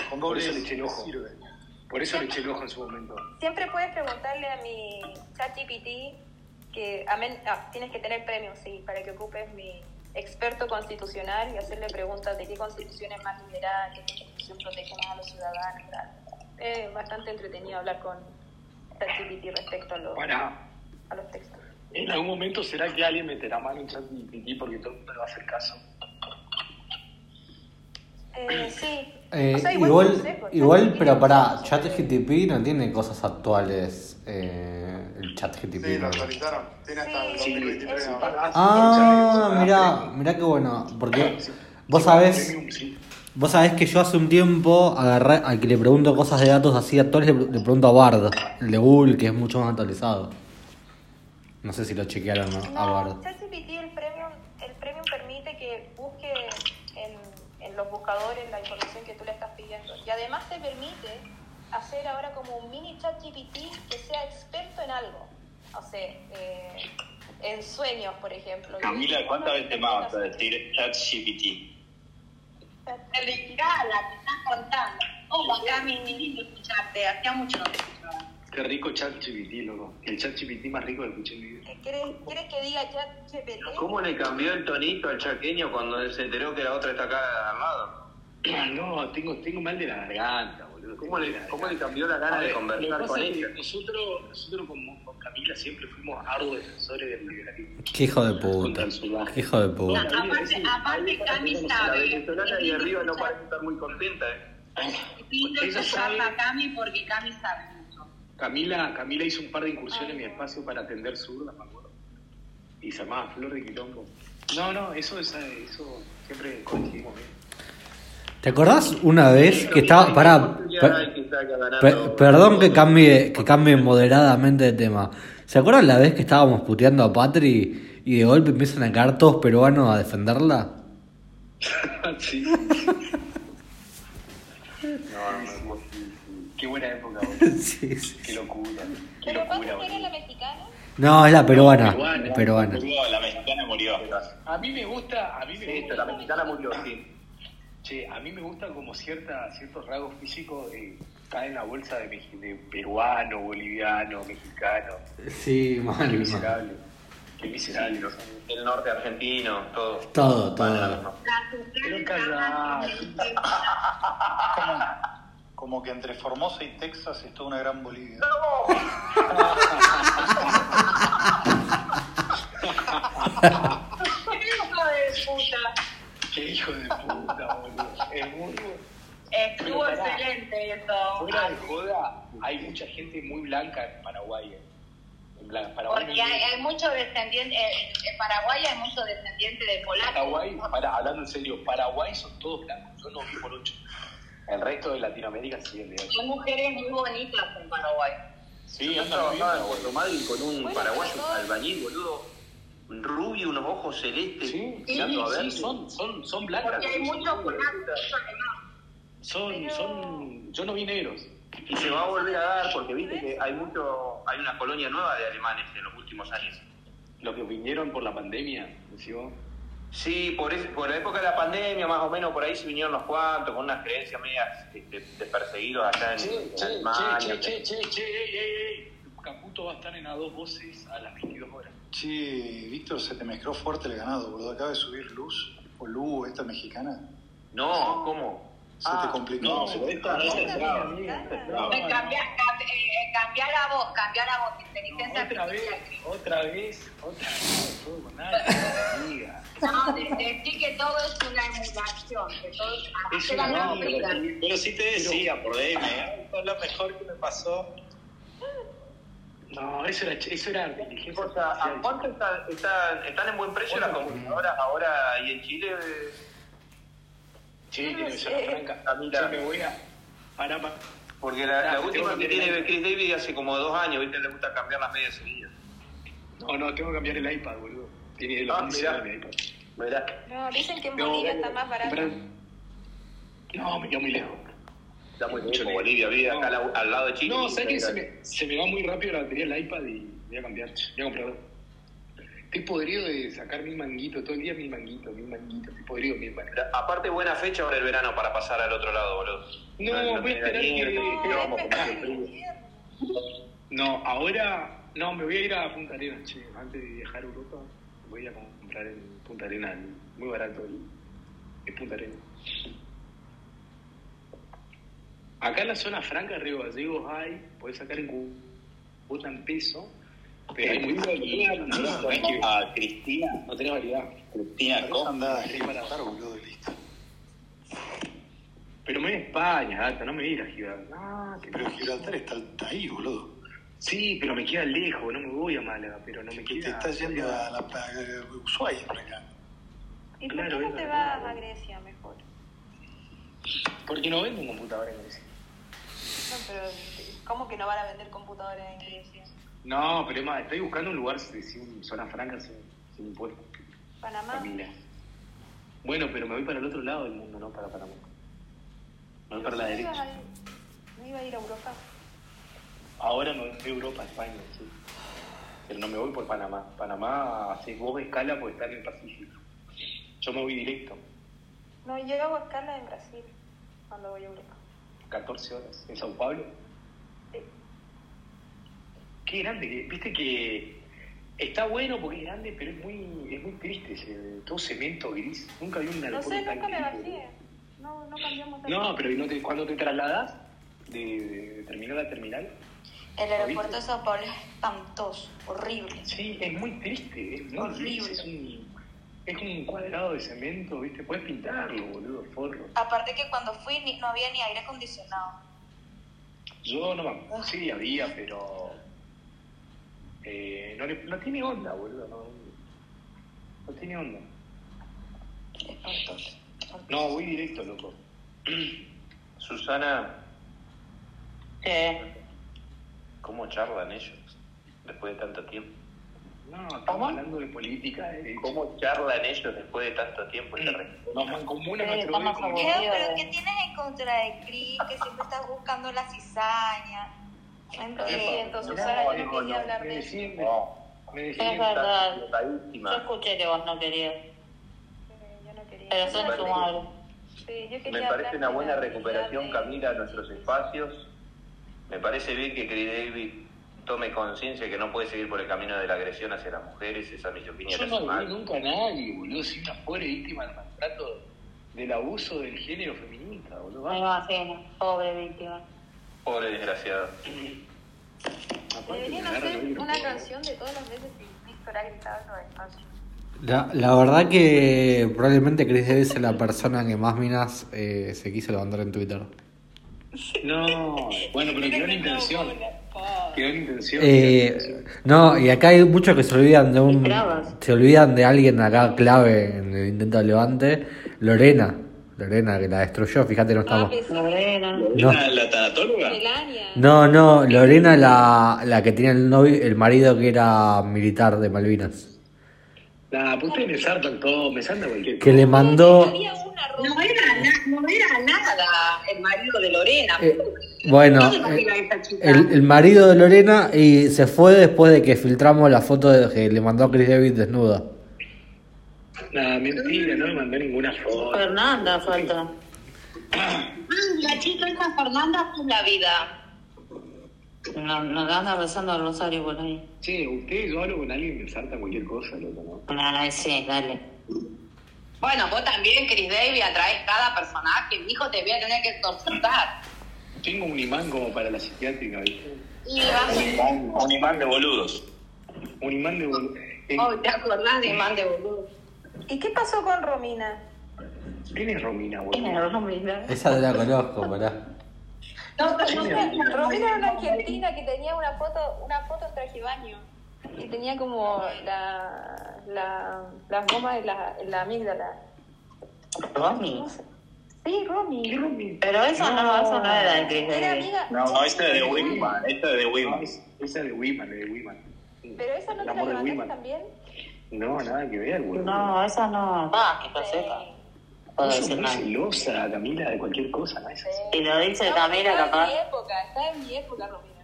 Con
Por
doble
eso
S,
le eché el ojo.
Sirve.
Por eso le eché el ojo en su momento.
Siempre puedes preguntarle a mi ChatGPT que amén, ah, tienes que tener premio, sí, para que ocupes mi experto constitucional y hacerle preguntas de qué constitución es más liberal, qué constitución protege más a los ciudadanos. Es bastante entretenido hablar con ChatGPT respecto a los,
Para,
a los textos.
en algún momento será que alguien meterá mano en ChatGPT porque todo el mundo le va a hacer caso.
Eh, sí.
Eh,
O sea,
igual, igual,
ChatGPT
pero
un
ChatGTP no tiene cosas actuales. Eh, el ChatGTP.
Sí, lo actualizaron. Tiene hasta el
Sí,
2023
es-
ahora.
Ah, mirá, mirá qué bueno. Porque vos sabés, vos sabés que yo hace un tiempo agarré al que le pregunto cosas de datos así actuales, le, pregunto a Bard, el de Google, que es mucho más actualizado. No sé si lo chequearon ¿no? a Bard.
ChatGPT el premium, el premium permite que busque en, en los buscadores la información que tú le estás pidiendo. Y además te permite hacer ahora como un mini ChatGPT que sea experto en algo. O sea, eh, en sueños, por ejemplo.
Camila, ¿cuántas veces más vas a decir ChatGPT?
Retirada, te estás contando. Hola, Cami, qué lindo escucharte. Hacía mucho no te escuchaba.
Qué rico ChatGPT, loco. El ChatGPT más rico que escuché en mi vida.
¿Quieres, ¿Quieres que diga ChatGPT?
¿Cómo le cambió el tonito al chaqueño cuando se enteró que la otra está acá al lado?
No, tengo, tengo mal de la garganta, boludo.
¿Cómo le, cómo le
la
cambió la gana de
ver,
conversar
que
con
que
ella?
Nosotros, nosotros con, con Camila siempre fuimos arduos defensores del liberalismo.
Qué hijo de puta. Qué hijo de
No,
puta.
aparte, aparte Cami
La
sabe.
venezolana de arriba no parece estar muy contenta, ¿eh?
Escucharla a Cami porque Cami sabe mucho.
Camila, Camila hizo un par de incursiones en mi espacio para atender zurdas, me acuerdo. Y se llamaba Flor de Quilombo. No, no, eso, es, eso siempre coincidimos bien.
¿Te acordás una vez que estaba. Pará. Per- perdón que cambie, que cambie moderadamente de tema. ¿Se acuerdan la vez que estábamos puteando a Patri y de golpe empiezan a caer todos peruanos a defenderla?
sí.
No, no,
Qué buena época, boludo.
Sí, sí.
Qué locura. Qué
Pero
locura,
¿cuándo era la mexicana?
No, es la peruana.
Peruana.
la peruana.
Murió, la mexicana murió.
A mí me gusta, a mí me gusta.
la mexicana murió, sí.
Che, a mí me gusta como cierta, ciertos rasgos físicos eh, caen en la bolsa de, de peruano, boliviano, mexicano.
Sí, mal,
Qué
mal.
miserable. Qué miserable.
El norte argentino, todo.
Todo, todo.
Pero callado.
Como, como que entre Formosa y Texas es toda una gran Bolivia.
Puta.
Qué hijo de puta, boludo. Es muy...
Estuvo
pará.
excelente eso.
Fuera de joda, hay mucha gente muy blanca en Paraguay. En blan- Paraguay,
Porque hay, hay mucho descendiente, en, Paraguay hay mucho descendiente de polacos.
Paraguay, para, hablando en serio, Paraguay son todos blancos. Yo no vi por ocho. El resto de Latinoamérica sí, el de ocho.
Hay mujeres muy bonitas en Paraguay.
Sí,
Yo trabajaba en. Puerto Madryn con un
Bueno,
paraguayo albañil, boludo. Rubio, unos ojos celestes.
Sí,
mirando a
sí,
ver.
son, son, son blancas.
Porque hay
son-
muchos además.
Son, son, yo no vi negros.
Y se va a volver a dar porque viste que hay mucho, hay una colonia nueva de alemanes en los últimos años.
Los que vinieron por la pandemia, decimos.
Sí, por, ese- por la época de la pandemia, más o menos, por ahí se vinieron los cuantos, con unas creencias medias este, de perseguidos allá en,
Che,
en
che,
Alemania.
che, che, che, che, che, ey, ey, ey. Caputo va a estar en a dos voces a las 22 horas.
Che, Víctor, se te mezcló fuerte el ganado, boludo. Acaba de subir Luz, o Lu, esta mexicana.
No, ¿cómo?
Se
Ah,
te complicó.
No, es brava.
No.
Eh, eh, cambiar la voz, cambiar la voz, inteligencia
Otra vez,
artificial.
otra vez, otra vez, todo amiga.
No, de- decir que todo es una emulación, que todo es
una no,
vida.
Pero, pero sí te decía por DM, ¿eh? Esto es lo mejor que me pasó.
No, eso era, eso era
O sea, ¿A cuánto está- está- están en buen precio las computadoras ahora ahí en Chile?
Sí, tiene que ser la franca.
Ah, mira.
Yo me voy a. Para, para.
Porque la, la última que
que
tiene Chris David hace como dos años, ¿viste? Le gusta cambiar las medias seguidas.
No, no, tengo que cambiar el iPad, boludo. Tiene la
Ah, mirá.
mi iPad.
Mirá.
No, dicen que en
No,
Bolivia está más barato.
No, me queda muy lejos.
Está muy
Mucho
lejos. Bolivia, vive acá al, al lado de Chile.
No, ¿sabes qué? Se me, se me va muy rápido la batería del iPad y voy a cambiar. Voy a. Estoy podrido de sacar mil manguitos, todo el día mil manguitos, mil manguitos. Estoy podrido mil manguitos.
Aparte, buena fecha ahora el verano para pasar al otro lado, boludo.
No, voy a esperar
nieve,
que-
no,
No,
ahora. No, me voy a ir a Punta Arenas, che. Antes de viajar a Europa, voy a comprar en Punta Arenas. Muy barato el, el Punta Arenas. Acá en la zona franca, Río Gallegos, hay. Podés sacar en cuota en peso. Pero hay muy
Y a Cristina,
No tenés variedad.
Cristina
Gibraltar, boludo, listo.
Pero me voy a España, gata, no me voy a ir a Gibraltar. Que-
Pero Gibraltar está, está ahí, boludo.
Sí, pero me queda lejos, no me voy a Málaga, pero no me
te
queda.
estás yendo a la a Ushuaia para acá.
¿Y por
Claro,
qué no te vas a Grecia mejor?
Porque no venden computadora en Grecia.
No, pero ¿cómo que no van a vender computadoras en Grecia?
No, pero más, estoy buscando un lugar sin, zona franca sin, sin impuestos.
Panamá.
Familia. Bueno, pero me voy para el otro lado del mundo, no para Panamá. Me voy para la
¿No ibas
derecha.
a ir- ¿No iba a ir a Europa?
Ahora me voy a Europa, España, sí. Pero no me voy por Panamá. Panamá hace vos escala porque está en el Pacífico. Yo me voy directo,
No, yo hago escala en Brasil cuando voy a Europa.
14 horas, en Sao Paulo. Qué grande, viste que está bueno porque es grande, pero es muy, es muy triste, ese- todo cemento gris. Nunca vi un
No
aeropuerto
sé,
tan
nunca me
gris.
vacié. No, no cambiamos de
No, pero ¿y no te- cuando te trasladas de, de terminal a terminal,
El aeropuerto de Sao Paulo es espantoso, horrible.
sí, es muy triste, es muy gris,
Horrible.
es un, es un cuadrado de cemento, ¿viste? Puedes pintarlo, boludo, forro.
Aparte que cuando fui ni- no había ni aire acondicionado.
Yo no me sí, había, pero eh, no, le- no tiene onda, boludo, no, no tiene onda. No, voy directo, loco.
Susana,
¿Qué?
¿Cómo charlan ellos después de tanto tiempo?
No, estamos hablando de política. De...
¿Cómo charlan ellos después de tanto tiempo?
Sí,
nuestro
estamos
vínculo.
aburridos.
Leo, pero ¿qué tienes en contra de Cris? Que siempre estás buscando la cizaña. No entiendo.
Susana,
No,
yo no
no,
quería
no,
hablar
me
de eso.
Es verdad. Yo escuché que vos no querías.
Yo no quería.
Pero.
Sí, yo
Me parece una buena recuperación,
de-
Camila, a nuestros espacios. Me parece bien que Chris David tome conciencia que no puede seguir por el camino de la agresión hacia las mujeres, esa misoginia
Yo no
mal.
nunca a nadie, boludo. Soy una pobre víctima del maltrato, del abuso del género feminista, boludo.
Me imagino. Pobre víctima.
Pobre desgraciado.
Deberían hacer una canción de todas las veces que Víctor ha gritado en los espacios.
La, la verdad que probablemente Chris Davis es la persona que más minas eh, se quiso levantar en Twitter.
No, bueno, pero quedó en intención. Quedó en intención.
Eh, no, y acá hay muchos que se olvidan de un. Se olvidan de alguien acá clave en el intento de levante. Lorena. Lorena, que la destruyó, fíjate, no estamos.
Lorena.
No,
¿La, la tanatóloga?
No, no, Lorena, la, la que tenía el novio, el marido que era militar de Malvinas.
Nah, pues ustedes me saltan todo, me cualquier
Que le mandó.
No era, na- no era nada el marido de Lorena.
Eh, bueno,
¿Qué se imagina
eh,
esa chica?
el, el marido de Lorena y se fue después de que filtramos la foto de, que le mandó a Chris David desnuda.
Nah, mentira, no me mandó ninguna foto.
Fernanda falta.
Ah, la chica esa Fernanda fue la vida.
No, no anda besando a Rosario por ahí.
Che, ustedes, yo hablo con alguien y me salta cualquier cosa, loco, ¿no?
No, no, sí, dale.
Bueno, vos también, Chris Davis, atraes cada personaje. Mi hijo te voy a tener que torturar.
Tengo un imán como para la psiquiátrica, ¿viste?
Y vas
Un, un imán de boludos.
Un imán de bol- en-
Oh, ¿te acordás de man de boludo?
¿Y qué pasó con Romina?
¿Quién es Romina,
¿Quién
boludo?
era Romina?
Esa no la conozco, pará.
No, pero no sé.
Romina era una argentina que tenía una foto, una foto en traje de baño. Y tenía como la, la, las gomas en la, en la amígdala.
Romy.
Sí, Romy.
¿Qué?
Pero eso no, eso no era de Chris
Era amiga.
No, no, esta es de Wiman. Esta es de Wiman.
Esa es de Wiman, de Wiman.
Pero esa no
El
te la levantaste también.
No, nada que ver, boludo.
No, esa no. Va, que lo sepa. No
muy
nada.
celosa, Camila, de cualquier cosa, ¿no? Es así.
Si lo dice
No,
Camila,
está
capaz.
en mi época, está en mi época, Romina.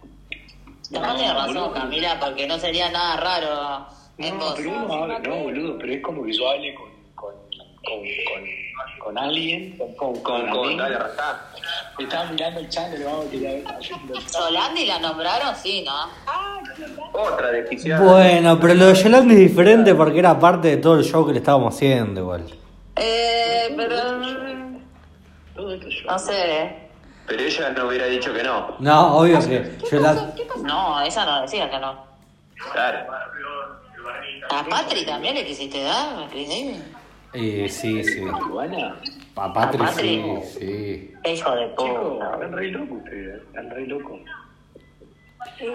Capaz tiene razón, Camila, porque no sería nada raro
No, pero uno habla, no, boludo, pero es como que yo hable con, con, con, con, con alguien, con, con,
Con,
con
con, dale.
Me estaba mirando el channel, le vamos a
Solandi la nombraron, sí, ¿no?
Otra desquiciada.
Bueno, pero lo de Yolanda es diferente porque era parte de todo el show que le estábamos haciendo igual.
Eh, pero.
Todo esto yo.
No sé, ¿eh?
Pero ella no hubiera dicho que no.
No, obvio que Yolanda...
No, esa no decía que no.
Claro.
¿A Patri también le quisiste dar, a Chris Davis?
Eh, sí, sí. A Patri,
¿A
sí,
Patri?
sí.
Hijo de puta.
están re locos ustedes, están re locos.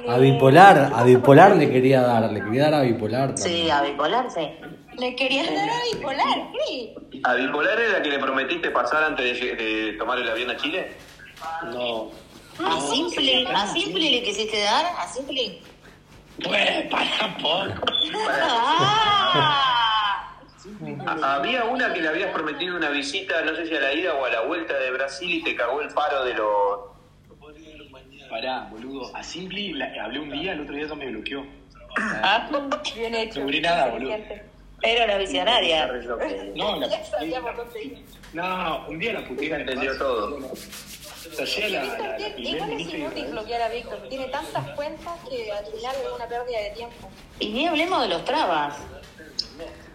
A Bipolar, a Bipolar le quería dar, le quería dar a Bipolar también.
Sí, a bipolar, sí.
Le querían dar a bipolar, ¿qué?
¿A Bipolar era la que le prometiste pasar antes de, de tomar el avión a Chile?
No.
¿A Simple? ¿A Simple le quisiste dar? ¿A Simple?
Pues, para poco.
¡Ah!
Había una que le habías prometido una visita, no sé si a la ida o a la vuelta de Brasil y te cagó el paro de los...
Pará, boludo. A Simply la- hablé un día, el otro día ya me bloqueó.
Ah,
Bien hecho.
No nada, boludo.
Era la visionaria.
No, la, no, un día la putera le
Entendió todo.
Se hacía la, la, la primer
igual es inútil bloquear a Víctor. Tiene tantas cuentas que al final es una pérdida de tiempo.
Y ni hablemos de los trabas.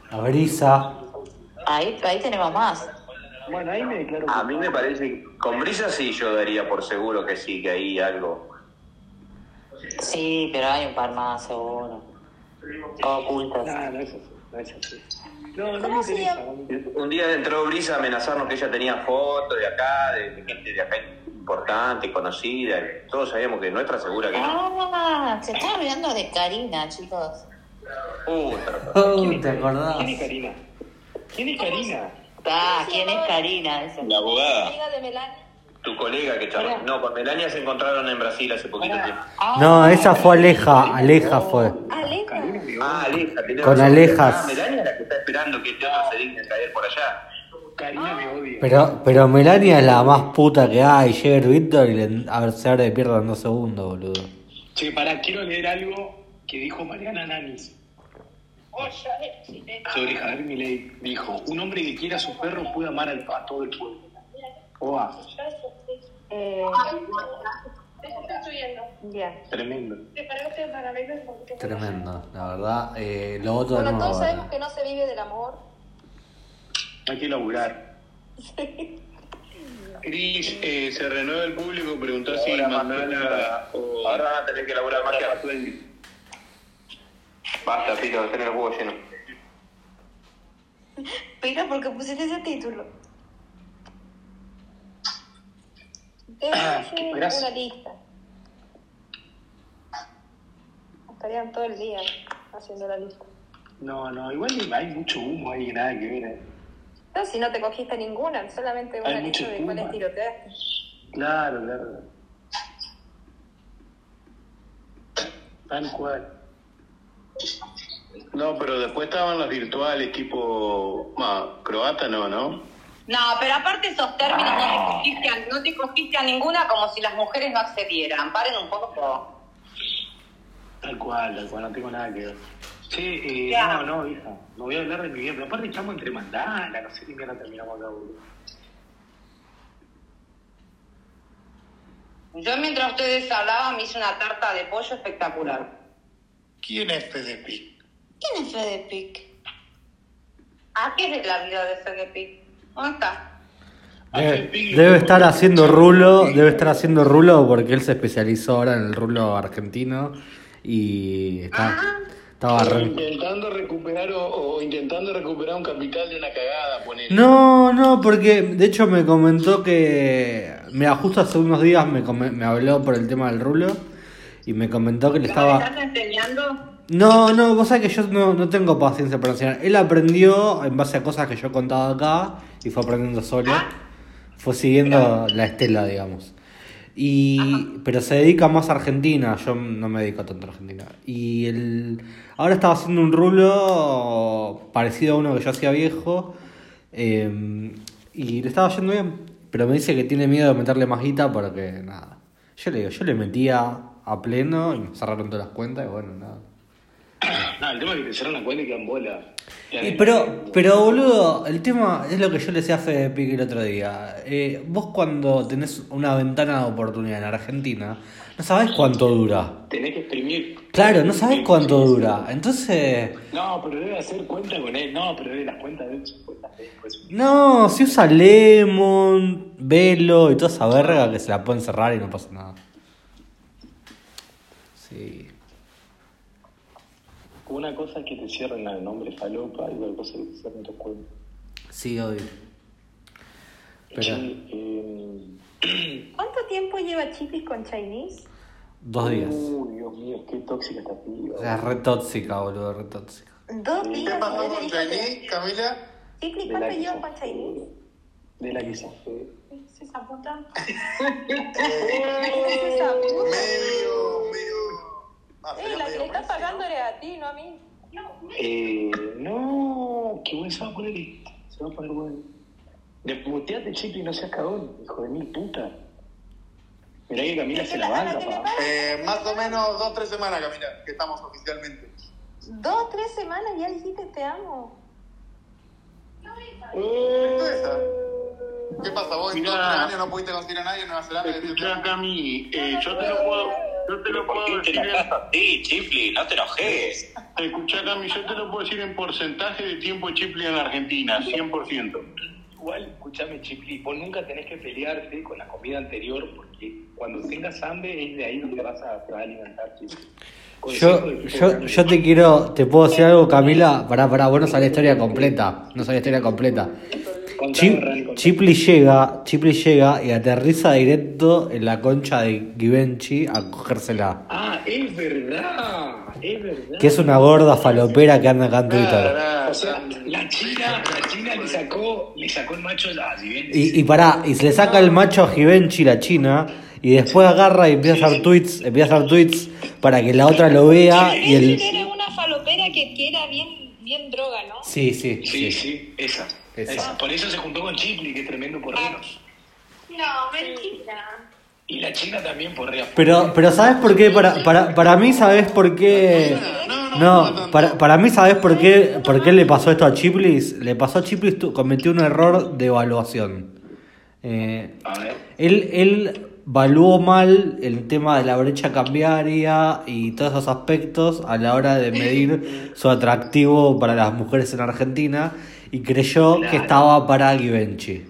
A Brisa.
Ahí, ahí tenemos más.
Bueno, ahí me declaro.
A mí me parece, con Brisa sí yo daría por seguro que sí, que hay algo.
Sí, pero hay un par más, seguro. Ocultos.
No, no es así, no es así. No, no me
¿Cómo se
interesa.
Un día entró Brisa a amenazarnos que ella tenía fotos de acá, de, de gente de acá importante, conocida. Todos sabíamos que nuestra segura que no.
Ah, se está olvidando de Karina, chicos.
Puta.
Oh, ¿te acordás?
¿Quién es Karina? ¿Quién es Karina?
Ah, ¿quién es Karina?
La abogada.
Amiga de Melania.
Tu colega que charla. No, con Melania se encontraron en Brasil hace poquito tiempo.
No, esa fue Aleja, Aleja fue.
Ah, Aleja.
Con. Alejas.
Ah, Melania es la que está esperando que este otro se digne caer por allá.
Karina me odia.
Pero, pero Melania es la más puta que hay. Llega el Víctor y le, a ver, se abre de pierda en dos segundos, boludo.
Che, pará, quiero leer algo que dijo Mariana Nanis sobre Javier Milei. Dijo, un hombre que quiera a su perro puede amar al- a todo el pueblo. Oa,
Eh,
Está subiendo.
ya.
tremendo.
Prepárate para verlo un poquito.
Tremendo, la verdad. Eh, lo otro
Bueno, todos sabemos que no se vive del amor.
Hay que laburar.
Cris, eh, se renueva el público, preguntó si Mandala o...
Ahora van a tener que laburar más que ahora. Basta, Pito, tener el huevo lleno.
Pero porque pusiste ese título. Debe
Ah,
hacer una lista. Estarían todo el día haciendo la lista.
No, no, igual hay mucho humo ahí que nada que ver.
No, si no te cogiste ninguna, solamente una
Hay
lista de cuáles tiroteaste.
Claro, claro. Tal cual.
No, pero después estaban las virtuales tipo... ah, croata no, ¿no?
No, pero aparte esos términos no te, cogiste a, no te cogiste a ninguna como si las mujeres no accedieran. Paren un poco.
Tal cual, tal cual, no tengo nada que ver. Che, eh, no, no, hija, no voy a hablar de mi vida, pero aparte echamos entre mandala, no sé qué mierda terminamos acá, boludo.
Yo mientras ustedes hablaban me hice una tarta de pollo espectacular.
¿Quién es Fede Pic?
¿Quién es Fede Pic? ¿A qué es de la vida de Fede Pic? ¿Dónde está?
Debe, debe estar haciendo rulo, debe estar haciendo rulo porque él se especializó ahora en el rulo argentino y está, estaba re-
Intentando recuperar o, o intentando recuperar un capital de una cagada, ponele.
No, no, porque de hecho me comentó que. Mira, justo hace unos días me, come- me habló por el tema del rulo y me comentó que le
¿Me
estaba.
estás enseñando?
No, no, vos sabés que yo no, no tengo paciencia para enseñar. Él aprendió en base a cosas que yo he contado acá y fue aprendiendo solo. Fue siguiendo la estela, digamos. Y, pero se dedica más a Argentina, yo no me dedico tanto a Argentina. Y el, ahora estaba haciendo un rulo parecido a uno que yo hacía viejo eh, y le estaba yendo bien. Pero me dice que tiene miedo de meterle más guita porque nada. Yo le digo, yo le metía a pleno y me cerraron todas las cuentas y bueno, nada.
No, el tema es que te cerran la cuenta y quedan bola.
Y pero, pero boludo, el tema es lo que yo le decía a Fede Pique el otro día. Eh, vos cuando tenés una ventana de oportunidad en Argentina, no sabés cuánto dura.
Tenés que exprimir.
Claro, no sabés cuánto dura. Entonces,
No, pero debe hacer cuenta con él. No, pero debe las cuentas de él son cuentas de él. Pues.
no, si usa Lemon, Velo y toda esa verga que se la pueden cerrar y no pasa nada. Sí.
Una cosa es que te cierren el nombre falopa y otra cosa es que te cierren tus cuentas.
Sí, obvio. Pero
eh,
¿Cuánto tiempo lleva Chipis con Chinese?
dos días.
Uy, Dios mío, qué tóxica esta piba.
O sea, es re tóxica, boludo, re tóxica.
Dos días.
¿Qué pasó con Chinese, Camila?
La
¿cuánto lleva con Chinese?
De la que se fue.
¿Es esa puta?
Medio, medio... Ah,
Eh, la que le está
Messi,
pagando era a ti, no a mí.
Eh, no, qué bueno se va a poner esto. Se va a poner bueno. Desmuteate, chico, y no seas cagón, hijo de mil puta. Mirá que Camila se la banca, pa.
Eh, más o menos dos, tres semanas, Camila, que estamos oficialmente.
Dos, tres semanas ya dijiste te amo.
¿Qué pasa? ¿Vos en
Mirá.
dos, tres años no pudiste conseguir a nadie en Nueva Zelanda?
Escuchá, Cami, eh, yo te lo puedo, yo te lo puedo
¿Por qué
decir
te
en,
Chifli? No te enojes.
escuchá, Cami, yo te lo puedo decir en porcentaje de tiempo de Chipli en Argentina, 100%.
Igual, escúchame, Chipli, vos nunca tenés que pelearte con la comida anterior porque cuando tengas hambre es de ahí donde vas a, te vas a alimentar, Chipli. Con
Yo, yo, yo te quiero, te puedo decir algo, Camila. Pará, pará, vos no sabés la historia completa. No sabés la historia completa. Chip- llega, Chipli llega y aterriza directo en la concha de Givenchy a cogérsela.
Ah, es verdad, es verdad.
Que es una gorda falopera que anda acá en Twitter.
O sea, la China, la China le sacó, le sacó el macho a Givenchy.
Y, y pará, y se le saca el macho a Givenchy, la china, y después agarra y empieza a hacer tweets, empieza a hacer tweets para que la otra lo vea y el...
Era una falopera que, que era bien, bien droga, ¿no?
Sí, sí,
Sí,
sí.
sí, esa.
Esa.
Por eso se juntó con Chipli, que es tremendo porrero.
No, mentira.
Y la China también porrea.
Pero, pero ¿sabes por qué? Para, para, para mí, ¿sabes por qué? No, para, para mí, ¿sabes por qué, por qué le pasó esto a Chiplis? Le pasó a Chiplis, cometió un error de evaluación. Eh,
A ver.
él, él evaluó mal el tema de la brecha cambiaria y todos esos aspectos a la hora de medir su atractivo para las mujeres en Argentina y creyó que estaba para Givenchy.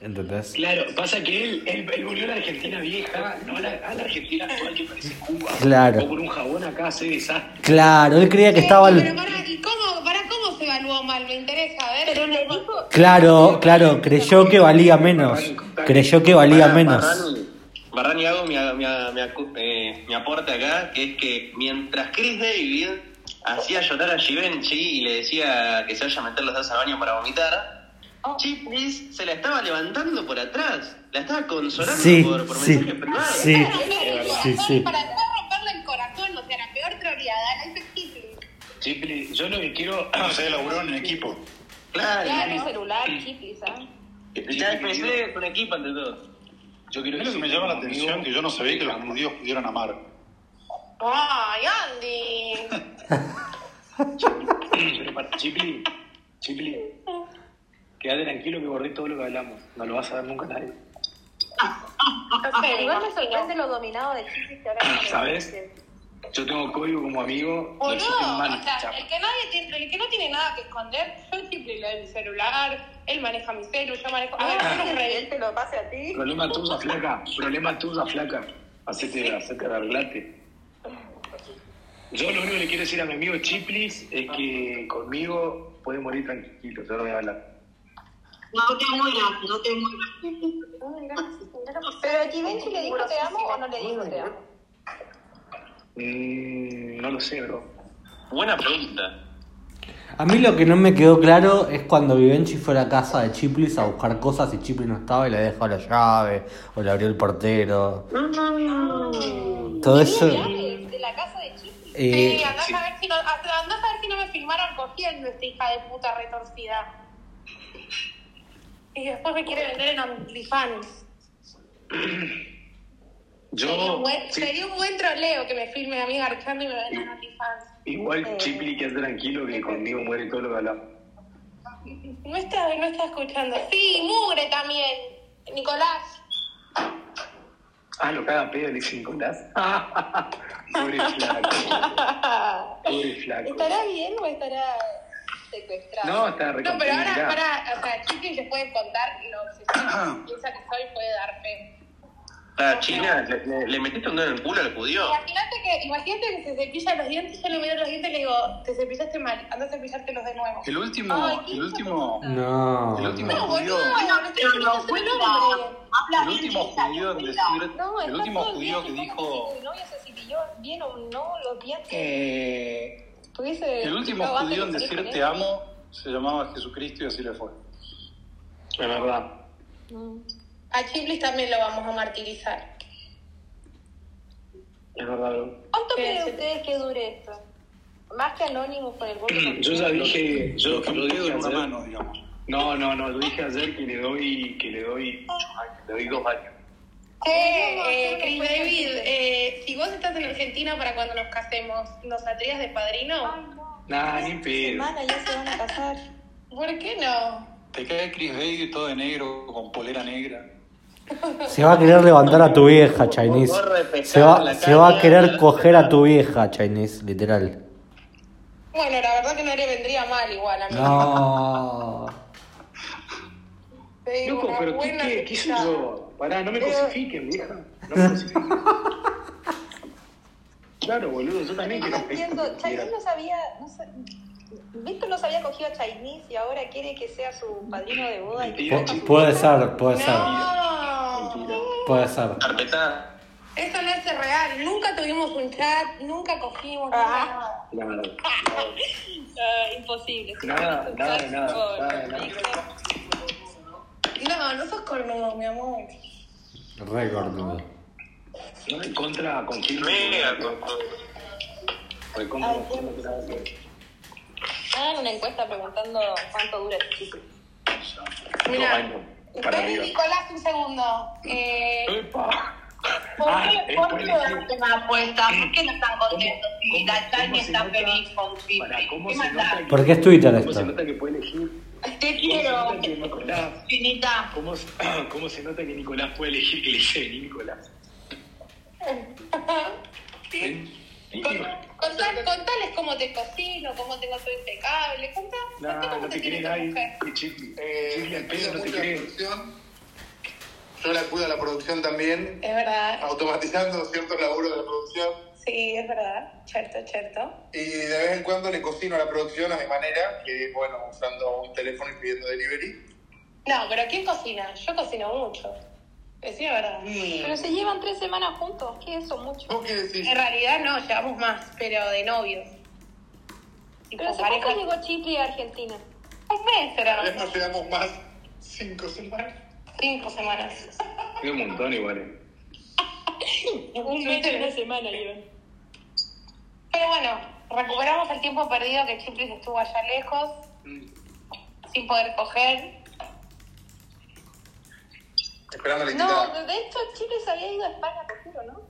¿Entendés?
Claro, pasa que él, él, él volvió a la Argentina vieja, no a la, a la Argentina actual que parece Cuba.
Claro.
O con un jabón acá hace desastre.
Claro, él creía que estaba...
Pero para, ¿y cómo, para cómo se evaluó mal? Me interesa, a ver.
Pero dijo,
Claro, claro, creyó que valía menos. Creyó que valía menos.
Barrani, hago mi, mi, mi, eh, mi aporte acá, que es que mientras Chris David hacía llorar a Givenchy y le decía que se vaya a meter los dos al baño para vomitar, Chiplis se la estaba levantando por atrás, la estaba consolando
Sí,
por, por
sí,
mensaje privado.
sí, sí, sí.
Para no romperle el corazón, o sea, la peor troleada, la hizo. Chipli,
yo lo que quiero.
O sea, laburó en equipo.
Claro,
Claro, un celular, chiplis, ¿ah?
y ya empecé con equipo ante todo.
Yo quiero
mí lo que me llama la atención que yo no sabía que los judíos pudieran amar.
Ay, Andy.
Pero para Chipli, Chipli, quédate tranquilo que borré todo lo que hablamos. No lo vas a ver nunca nadie.
igual me sorprende lo dominado de Chiplis que ahora no
¿Sabes? Yo tengo código como amigo.
Boludo,
manos,
o sea, el que, nadie tiene, el que no tiene nada que esconder, yo Chipli le doy mi celular, él maneja mi celu, yo manejo... A ver, no
él te lo pase a ti.
Problema tuya, flaca. Problema tuya, flaca. Hacete, hacete arreglate. Yo lo único que le quiero decir a mi amigo Chiplis es que conmigo puede morir tranquilo, yo no voy a hablar.
No te mueras, no te mueras.
Pero a Givenchy le dijo te amo o no le dijo te amo.
Mm, no lo sé, bro.
Buena pregunta.
A mí lo que no me quedó claro es cuando Vivenchi fue a la casa de Chiplis a buscar cosas y Chiplis no estaba y le dejó la llave o le abrió el portero. Todo eso. Eh,
Sí, andás a ver si no, andás a ver si no me filmaron cogiendo esta hija de puta retorcida. Y después me quiere vender en OnlyFans. Sería
Yo,
un, buen,
sí,
sería un buen troleo que me filme a mí garchando y me venda en OnlyFans.
igual Chipli quédate tranquilo que conmigo muere todo lo que hablamos.
No está, no está escuchando. Sí, mugre también. Nicolás.
Ah, lo caga pedo, le dice Nicolás. Pobre flaco. Pobre flaco.
¿Estará bien o estará secuestrado?
No, está
No, pero ahora, para, o sea, Chiqui les puede contar lo que si piensa que soy, puede dar fe.
La China, le, le- le metiste un dedo en el culo al judío.
Imagínate que, imagínate que se cepilla los dientes, yo le miro los dientes y le digo, te cepillaste mal, anda a cepillártelos de nuevo.
El último,
Ay,
el último,
No.
el último
No,
judío,
no
el último judío en decir,
No,
el último judío que
¿cómo
dijo,
si tu novia se cepilló bien o no los dientes?
eh,
Tuviese
el último judío en decir te amo se llamaba Jesucristo y así le fue.
Es verdad.
A Chiblis también lo vamos a martirizar.
Es verdad.
¿Cuánto creen ustedes que dure esto? Más que Anonymous con el voto.
Yo ya dije, yo
Lo que
lo dije
en una mano, digamos.
No, no, no, lo dije ayer que le doy, que le doy muchos años, le doy dos años.
Eh, eh, Chris David, eh, si vos estás en Argentina para cuando nos casemos, ¿nos atrías de padrino?
Nah, ni pedo.
Semana ya se van a casar.
¿Por qué no?
Te cae Chris David todo de negro, con polera negra.
Se va a querer levantar a tu vieja, Chinese. Se va, se va a querer coger a tu vieja, Chinese, literal.
Bueno, la verdad que no le vendría mal igual a mí.
No.
Loco, pero ¿qué,
buena
qué, qué hice yo? Pará, no me
Pero-
cosifiquen, vieja. No me cosifiquen. Claro, boludo, yo también
No
quiero
entiendo, Chinese no sabía, no sa- Víctor no sabía cogido a Chinese y ahora quiere que sea su padrino de boda.
Mentira,
puede ser, puede ser,
No,
puede ser.
Carpeta.
eso no es real. Nunca tuvimos un chat, nunca cogimos nada.
Nada,
Ah, imposible.
Nada, nada, nada,
Por-
nada, nada.
No, no sos cornudo, mi amor.
Récord, no.
No me contra con quién.
Mega con
Recontra con quién no te la vas a hacer.
Hagan una encuesta preguntando cuánto dura este chico.
Mira. Nicolás, un segundo. Eh,
Epa.
¿Por
Ah,
qué,
es
por hacen una apuesta? ¿Por qué no están contentos? Si
cómo- cómo se
está
nota-
feliz con Chipri.
¿cómo
¿Qué
se nota que-
Porque es Twitter
¿Cómo se
esto.
nota que puede elegir?
Te
¿Cómo se
quiero,
nota que Nicolás?
Finita.
¿Cómo, se- ¿Cómo se nota que Nicolás puede elegir que le dice Nicolás? Ven,
con- contá- contales cómo te cocino, cómo tengo todo impecable. Contá, contá
No,
cómo
no te
Eh,
al no te
mucho la
cree.
producción. Yo la cuido a la producción también,
Es verdad.
automatizando ciertos laburos de la producción.
Sí, es verdad. Cierto, cierto.
Y de vez en cuando le cocino a la producción a mi manera, que bueno, usando un teléfono y pidiendo delivery.
No, pero ¿quién cocina? Yo cocino mucho. La verdad.
Pero se llevan tres semanas juntos. ¿Qué es eso? Mucho.
¿Vos qué decís?
En realidad no, llevamos más, pero de novios. Tipo
Pero ¿hace
pareja.
cuánto llegó Chipli a Argentina?
Un mes
Tal vez
era.
nos llevamos más cinco semanas.
Cinco semanas.
Es un montón igual. eh.
Un mes y una semana llevan.
Pero bueno, recuperamos el tiempo perdido que Chipris estuvo allá lejos, sin poder coger.
Esperando la
No,
invitada.
de hecho Chipli se había ido a España, te juro, ¿no?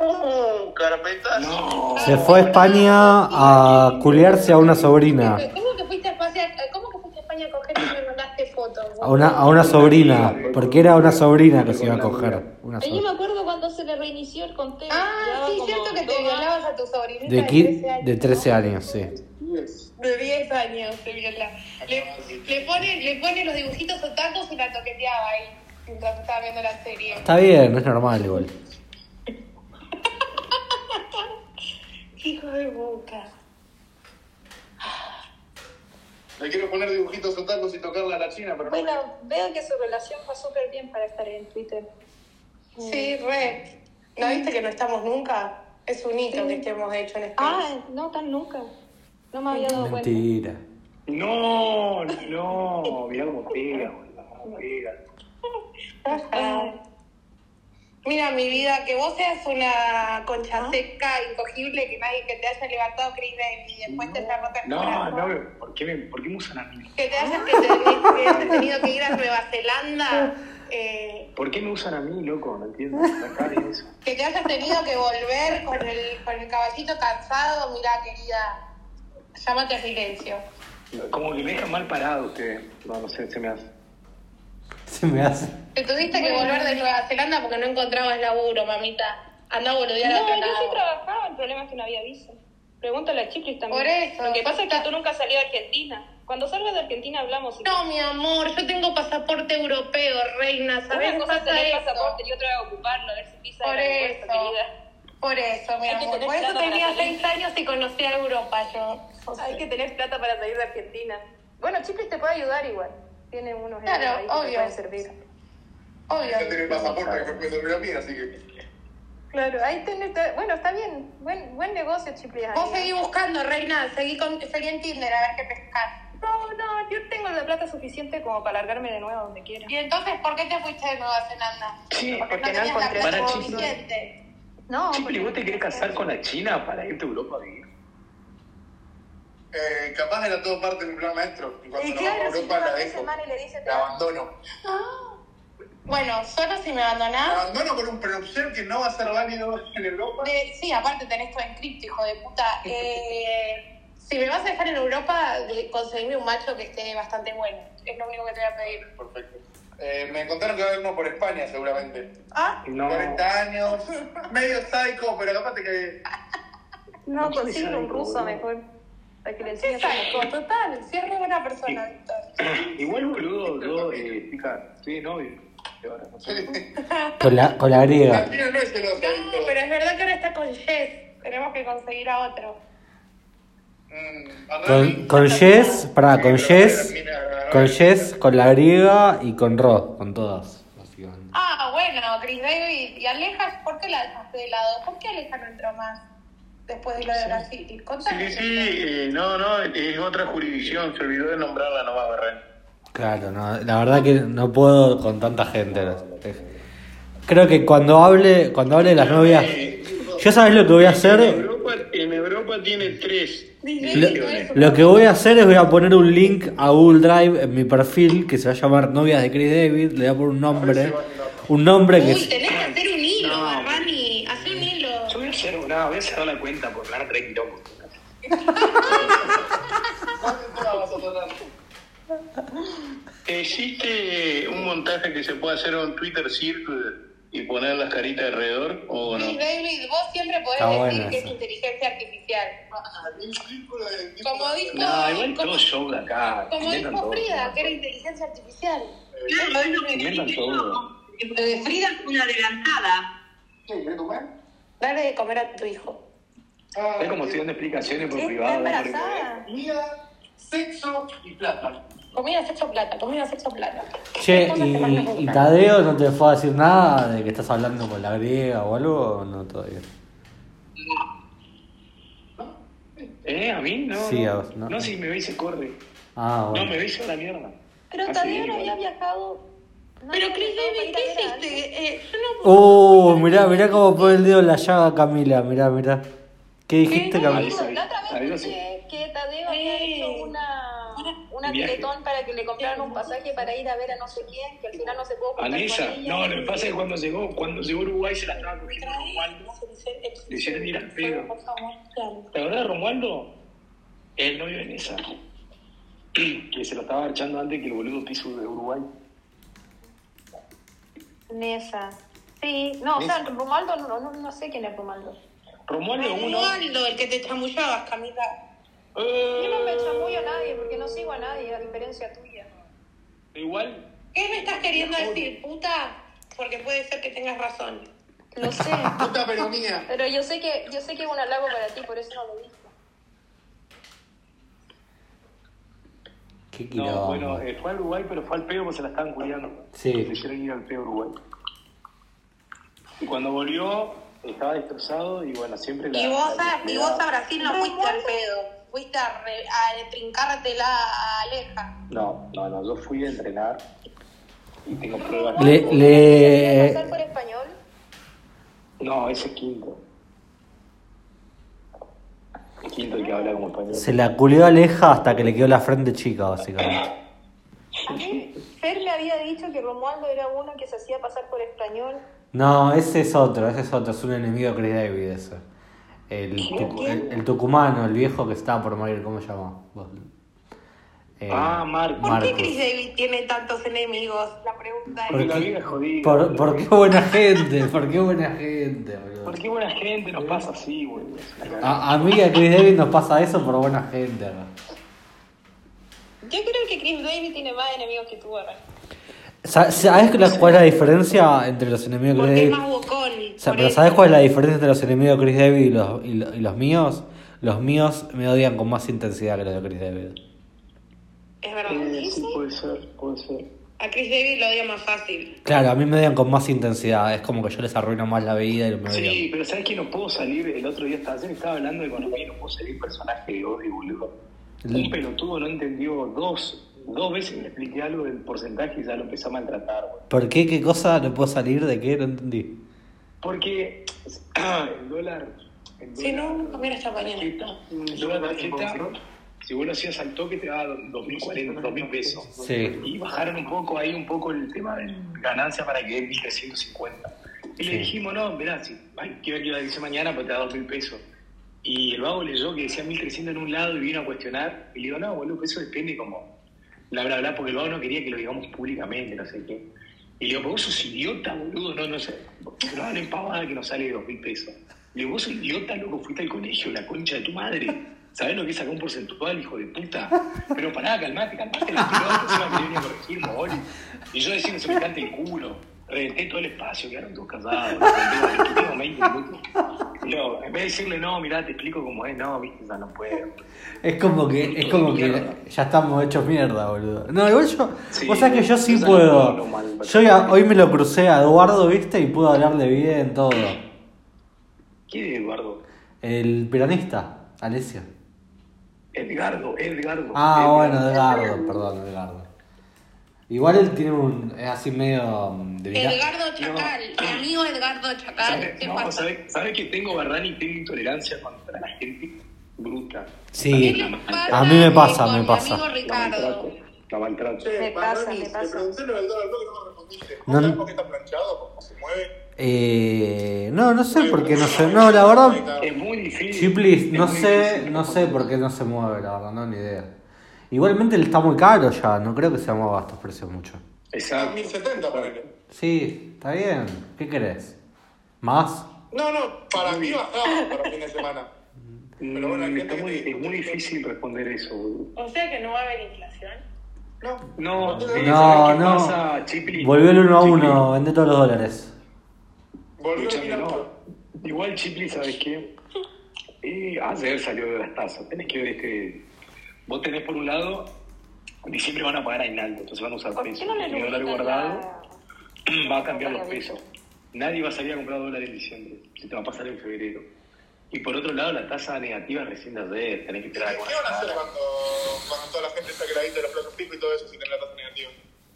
Uh, carpetazo.
No.
Se fue a España a culiarse a una sobrina.
¿Cómo que fuiste a España, cómo que fuiste a España a coger y me mandaste fotos?
A una, a una sobrina. Porque era una sobrina que se iba a coger. Una
Yo me acuerdo cuando se le reinició el conteo.
Ah, sí, cierto que te violabas a tu sobrinita
De,
de,
qui-
13 años.
de 13 años, sí.
De 10 años. Le, le, pone, le pone los dibujitos otakus y la toqueteaba ahí mientras estaba viendo la serie.
Está bien, es normal igual.
Hijo de boca.
Le quiero poner dibujitos otakus y tocarla a la china, pero no.
Bueno, veo que su relación fue súper bien para estar en Twitter.
Sí, re. ¿No viste que no estamos nunca? Es un hito que estemos hecho en este
Ah, no, tan nunca. No me había dado cuenta.
Mentira.
No, no. Mirá cómo pega, boludo, cómo pega.
Ajá. Mira, mi vida, que vos seas una concha seca, incogible, que nadie que te haya levantado Chris Davis y después te haya roto el
No,
corazón.
no, ¿por qué me, por qué me usan a mí?
Que te hayas, que te- que hayas tenido que ir a Nueva Zelanda, eh,
¿Por qué me usan a mí, loco? No entiendo. Acá viene eso.
que te hayas tenido que volver con el, con el caballito cansado. Mira, querida, llámate a silencio.
Como que me dejan mal parado ustedes. No, no sé, se me hace.
Se me hace.
Te tuviste que volver de Nueva Zelanda porque no encontrabas laburo, mamita. Anda a boludear a
No, yo sí trabajaba, el problema es que no había visa. Pregúntale a Chiplis también.
Por eso.
Lo que pasa es que tú nunca has salido de Argentina. Cuando salgas de Argentina hablamos.
No, mi amor, yo tengo pasaporte europeo, reina, ¿sabes?
Una cosa tener
eso.
pasaporte y otra es ocuparlo, a ver si pisa
Por eso.
querida.
Por eso, mi amor. Por eso tenía seis años y conocí a Europa yo.
Hay que tener plata para salir de Argentina. Bueno, Chiplis te puede ayudar igual. Tiene unos
Claro,
ahí que
obvio.
pueden servir.
Obvio.
Ya tiene el pasaporte que puede servir a mí, así que.
Claro, ahí tenés. Bueno, está bien. Buen, buen negocio, Chiplis. ahí,
Vos seguí buscando, reina. Seguí, con, seguí en Tinder a ver qué pescas.
No, no, yo tengo la plata suficiente como para largarme de nuevo a donde quiera.
Y entonces, ¿por qué te fuiste de Nueva Zelanda?
Sí,
porque no
porque no
tenías la
encontré
plata
para
suficiente.
No,
Chipli, ¿vos te querés casar con la China para irte a Europa a vivir?
Eh, capaz era todo parte de mi plan maestro. Y cuando
Y
nos
claro,
vamos a
si
Europa
tú
la dejo.
le
La abandono.
Bueno, solo si me
La
abandonás.
abandono por un prenupcial que no va a ser válido en Europa.
De- sí, aparte tenés todo en cripto, hijo de puta. Eh, si me vas a dejar en Europa, conseguime un macho que esté bastante bueno. Es lo único que te voy a pedir.
Perfecto. Eh, me contaron que va a haber uno por España, seguramente.
¿Ah?
No.
40 años, medio psycho, pero capaz te cae.
No, consigue un ruso mejor. Para que le
total. Sí, es re buena persona.
Igual, boludo, yo, eh, fija, de novio. Y ahora, no sé.
Con la, con la griega.
No
pero es verdad que ahora está con Jess. Tenemos que conseguir a otro.
Mm,
Con, con Jess, pará, con Jess, con. Jess, con la griega y con Ro, con todas.
Ah, bueno, Chris David. ¿Y Aleja? ¿Por qué la dejaste de lado? ¿Por qué Aleja no entró más después de lo de Brasil?
Sí,
Contame.
sí, eh, no, no, es otra jurisdicción, se olvidó de nombrarla nomás, Berren.
Claro, no, la verdad que no puedo con tanta gente. Creo que cuando hable, cuando hable de las novias, yo sabes lo que voy a
En
hacer.
Europa, en Europa tiene tres.
Lo, lo que voy a hacer es voy a poner un link a Google Drive en mi perfil que se va a llamar Novias de Chris David. Le voy a poner un nombre, un nombre que
voy a cerrar la cuenta porque me van a traer quilombo.
¿Existe un montaje que se puede hacer en Twitter Circle y poner las caritas alrededor o no?
Sí, David, vos siempre podés
Está
decir
bueno
que es inteligencia artificial. Como dijo,
No, igual
como,
todo show de acá.
como dijo
todo.
Frida, que era inteligencia artificial.
Claro, es lo que
todo.
de Frida es una adelantada.
Dale de comer a tu hijo.
Es como si dando explicaciones por privado.
¿Está
¿no?
Comida, sexo y plata.
Comida, sexo, plata. Comida, sexo, plata.
Che, y. Tadeo no te fue a decir nada de que estás hablando con la griega o algo o no todavía.
¿Eh? ¿A mí? No.
Sí,
no.
a vos, no.
No, si me veis se corre.
Ah,
No,
bueno.
me veis a la mierda.
Pero
Así
Tadeo no había viajado.
Pero Chris David, ¿qué hiciste? Eh, yo no
Uh, mirá, mirá cómo pone el dedo en la llaga Camila, mirá, mirá. ¿Qué dijiste,
No,
Camila?
la otra vez escuché que Tadeo había hecho una, una
Viaje.
teletón para que le compraran un pasaje para ir a ver a no sé quién, que al final no se pudo
Anesa,
con ella.
no, lo que pasa es que cuando llegó, cuando llegó Uruguay se la estaba cogiendo Romualdo. Le hicieron ir al pedo. ¿Te acordás de Romualdo? El novio de Nesa. Que se lo estaba echando antes que el boludo piso de Uruguay.
Nesa. Sí, no, o sea. Romualdo, no, no, no sé quién es Romualdo.
Romualdo uno.
Romualdo, el que te chamullabas, Camila.
Eh,
Yo no me chamullo a nadie porque no sigo a nadie, a diferencia tuya.
Igual.
¿Qué me estás queriendo decir, puta? Porque puede ser que tengas razón.
Lo sé.
Puta pero mía.
Pero yo sé que yo sé que es un halago para ti, por eso no lo dije.
Qué
No, bueno, eh, fue a Uruguay, pero fue al pedo porque se la estaban cuidando.
Sí.
Le hicieron ir al pedo a Uruguay. Y cuando volvió, estaba destrozado y bueno, siempre la.
Y vos,
la-
a, y vos a Brasil no fuiste al pedo. Fuiste a, re- a trincártela a Aleja.
No, no, no, yo fui a entrenar y tengo pruebas.
Le,
¿Pasar
le,
por español?
No, ese es quinto. Quinto el que habla como español.
se la culió Aleja hasta que le quedó la frente chica, básicamente.
A mí, Fer me había dicho que Romualdo era uno que se hacía pasar por español.
No, ese es otro, ese es otro, es un enemigo de Chris David ese. El, tucu- el, el tucumano, el viejo que estaba por morir, ¿cómo se llama? Eh,
Ah, Marcos.
¿Por qué Chris David tiene tantos enemigos? La pregunta es.
Porque la vida es jodida.
Por, por qué buena gente, por qué buena gente, boludo.
¿Por qué buena gente nos pasa así, güey?
A, a mí y a Chris David nos pasa eso por buena gente. ¿no?
Yo creo que Chris David tiene más enemigos que tú.
Sa- ¿Sabes cuál es la diferencia entre los enemigos de
Porque
Chris
es
David?
más bocón.
O sea,
por
pero
eso.
¿sabes cuál es la diferencia entre los enemigos de Chris David y los, y lo- y los míos? Los míos me odian con más intensidad que los de Chris David.
Es verdad.
Eh, sí, puede ser, puede ser.
A Chris David lo odia más fácil.
Claro, a mí me odian con más intensidad. Es como que yo les arruino más la vida y me odian.
Sí, pero ¿sabes que no puedo salir? El otro día estaba, ayer estaba hablando de economía y no puedo salir personaje de odio, boludo. Un pelotudo no entendió dos, dos veces le expliqué algo del porcentaje y ya lo empezó a maltratar.
¿Por qué? ¿Qué cosa? ¿No puedo salir? ¿De qué? No entendí.
Porque ah, el dólar. El
Si
dólar
no, comer esta mañana.
el dólar tarjeta, si vos lo hacías al toque te daba 2.040, 2.000 pesos.
Sí.
Y bajaron un poco ahí, un poco el tema de ganancia para que dé 1.350. Y le dijimos, no, mirá, si hay que ver qué va a decir mañana, pues te da 2.000 pesos. Y el vago leyó que decía 1.300 en un lado y vino a cuestionar. Y le digo, no, boludo, pues eso depende como bla, bla, bla, porque el vago no quería que lo digamos públicamente, no sé qué. Y le digo, pero vos sos idiota, boludo, no, no sé. No hablen pavada que nos sale 2.000 pesos. Le digo, vos sos idiota, loco, fuiste al colegio, la concha de tu madre. ¿Sabés lo que sacar un porcentual, hijo de puta? Pero pará, calmate, calmate la pelota, encima que viene a corregir, mogol. Y yo decía, se me cante el culo. Reventé todo el espacio, quedaron todos. Reventé, tengo 20 minutos. En vez de decirle, no, mirá, te explico cómo es, no, viste, ya no puedo.
Es como que, es como que ya estamos hechos mierda, boludo. No, igual yo,
Sí,
vos sabés que yo sí
no
puedo.
mal,
Yo ya, hoy me lo crucé a Eduardo, viste, y puedo hablarle bien, todo.
¿Quién es Eduardo?
El piranista, Alessio.
Edgardo, Edgardo.
Ah,
Edgardo.
bueno, Edgardo, perdón, Edgardo. Igual él tiene un. Es así medio. mm, De
Edgardo Chacal, mi amigo Edgardo Chacal.
¿Sabes
¿Qué
no, sabe, sabe que tengo, Barrani? Tengo intolerancia contra la gente bruta.
Sí, a mí me pasa, me
mi
pasa.
amigo Ricardo.
La maltrato.
Me pasa, me pasa.
Y no me respondiste.
No,
¿Vos sabés
no.
por qué está planchado? ¿Cómo se mueve?
Eh, no, no sé por qué no sé. No, la verdad.
Es muy difícil.
Chiplis, no sé,
difícil.
no sé por qué no se mueve, la verdad, no, ni idea. Igualmente él está muy caro ya, no creo que se mueva a estos precios mucho.
Exacto.
1070 ponele.
Sí, está bien. ¿Qué querés? ¿Más?
No, no, para mí bajaba para fin de semana. Pero bueno, hay
Mm,
gente
muy-
que
es muy difícil responder eso, boludo.
O sea que no va a haber inflación.
No,
No,
No,
eh, ¿sabes qué
no. Volvió el uno a
Chipli,
uno, vende todos los dólares.
Volvió a
no.
todo.
Igual Chipli, ¿sabes qué? Eh, ayer salió de las tasas. Tenés que ver este. Vos tenés por un lado, en diciembre van a pagar aguinaldo, entonces van a usar
¿Por
pesos.
qué no le
El dólar guardado
la-
va a cambiar los pesos. Nadie va a salir a comprar dólares en diciembre. Se te va a pasar en febrero. Y por otro lado, la tasa negativa recién de ayer. Tenés que esperar
¿Qué van a hacer cuando, cuando toda la gente está quedadita de los plazos fijos y todo eso si tiene la tasa negativa?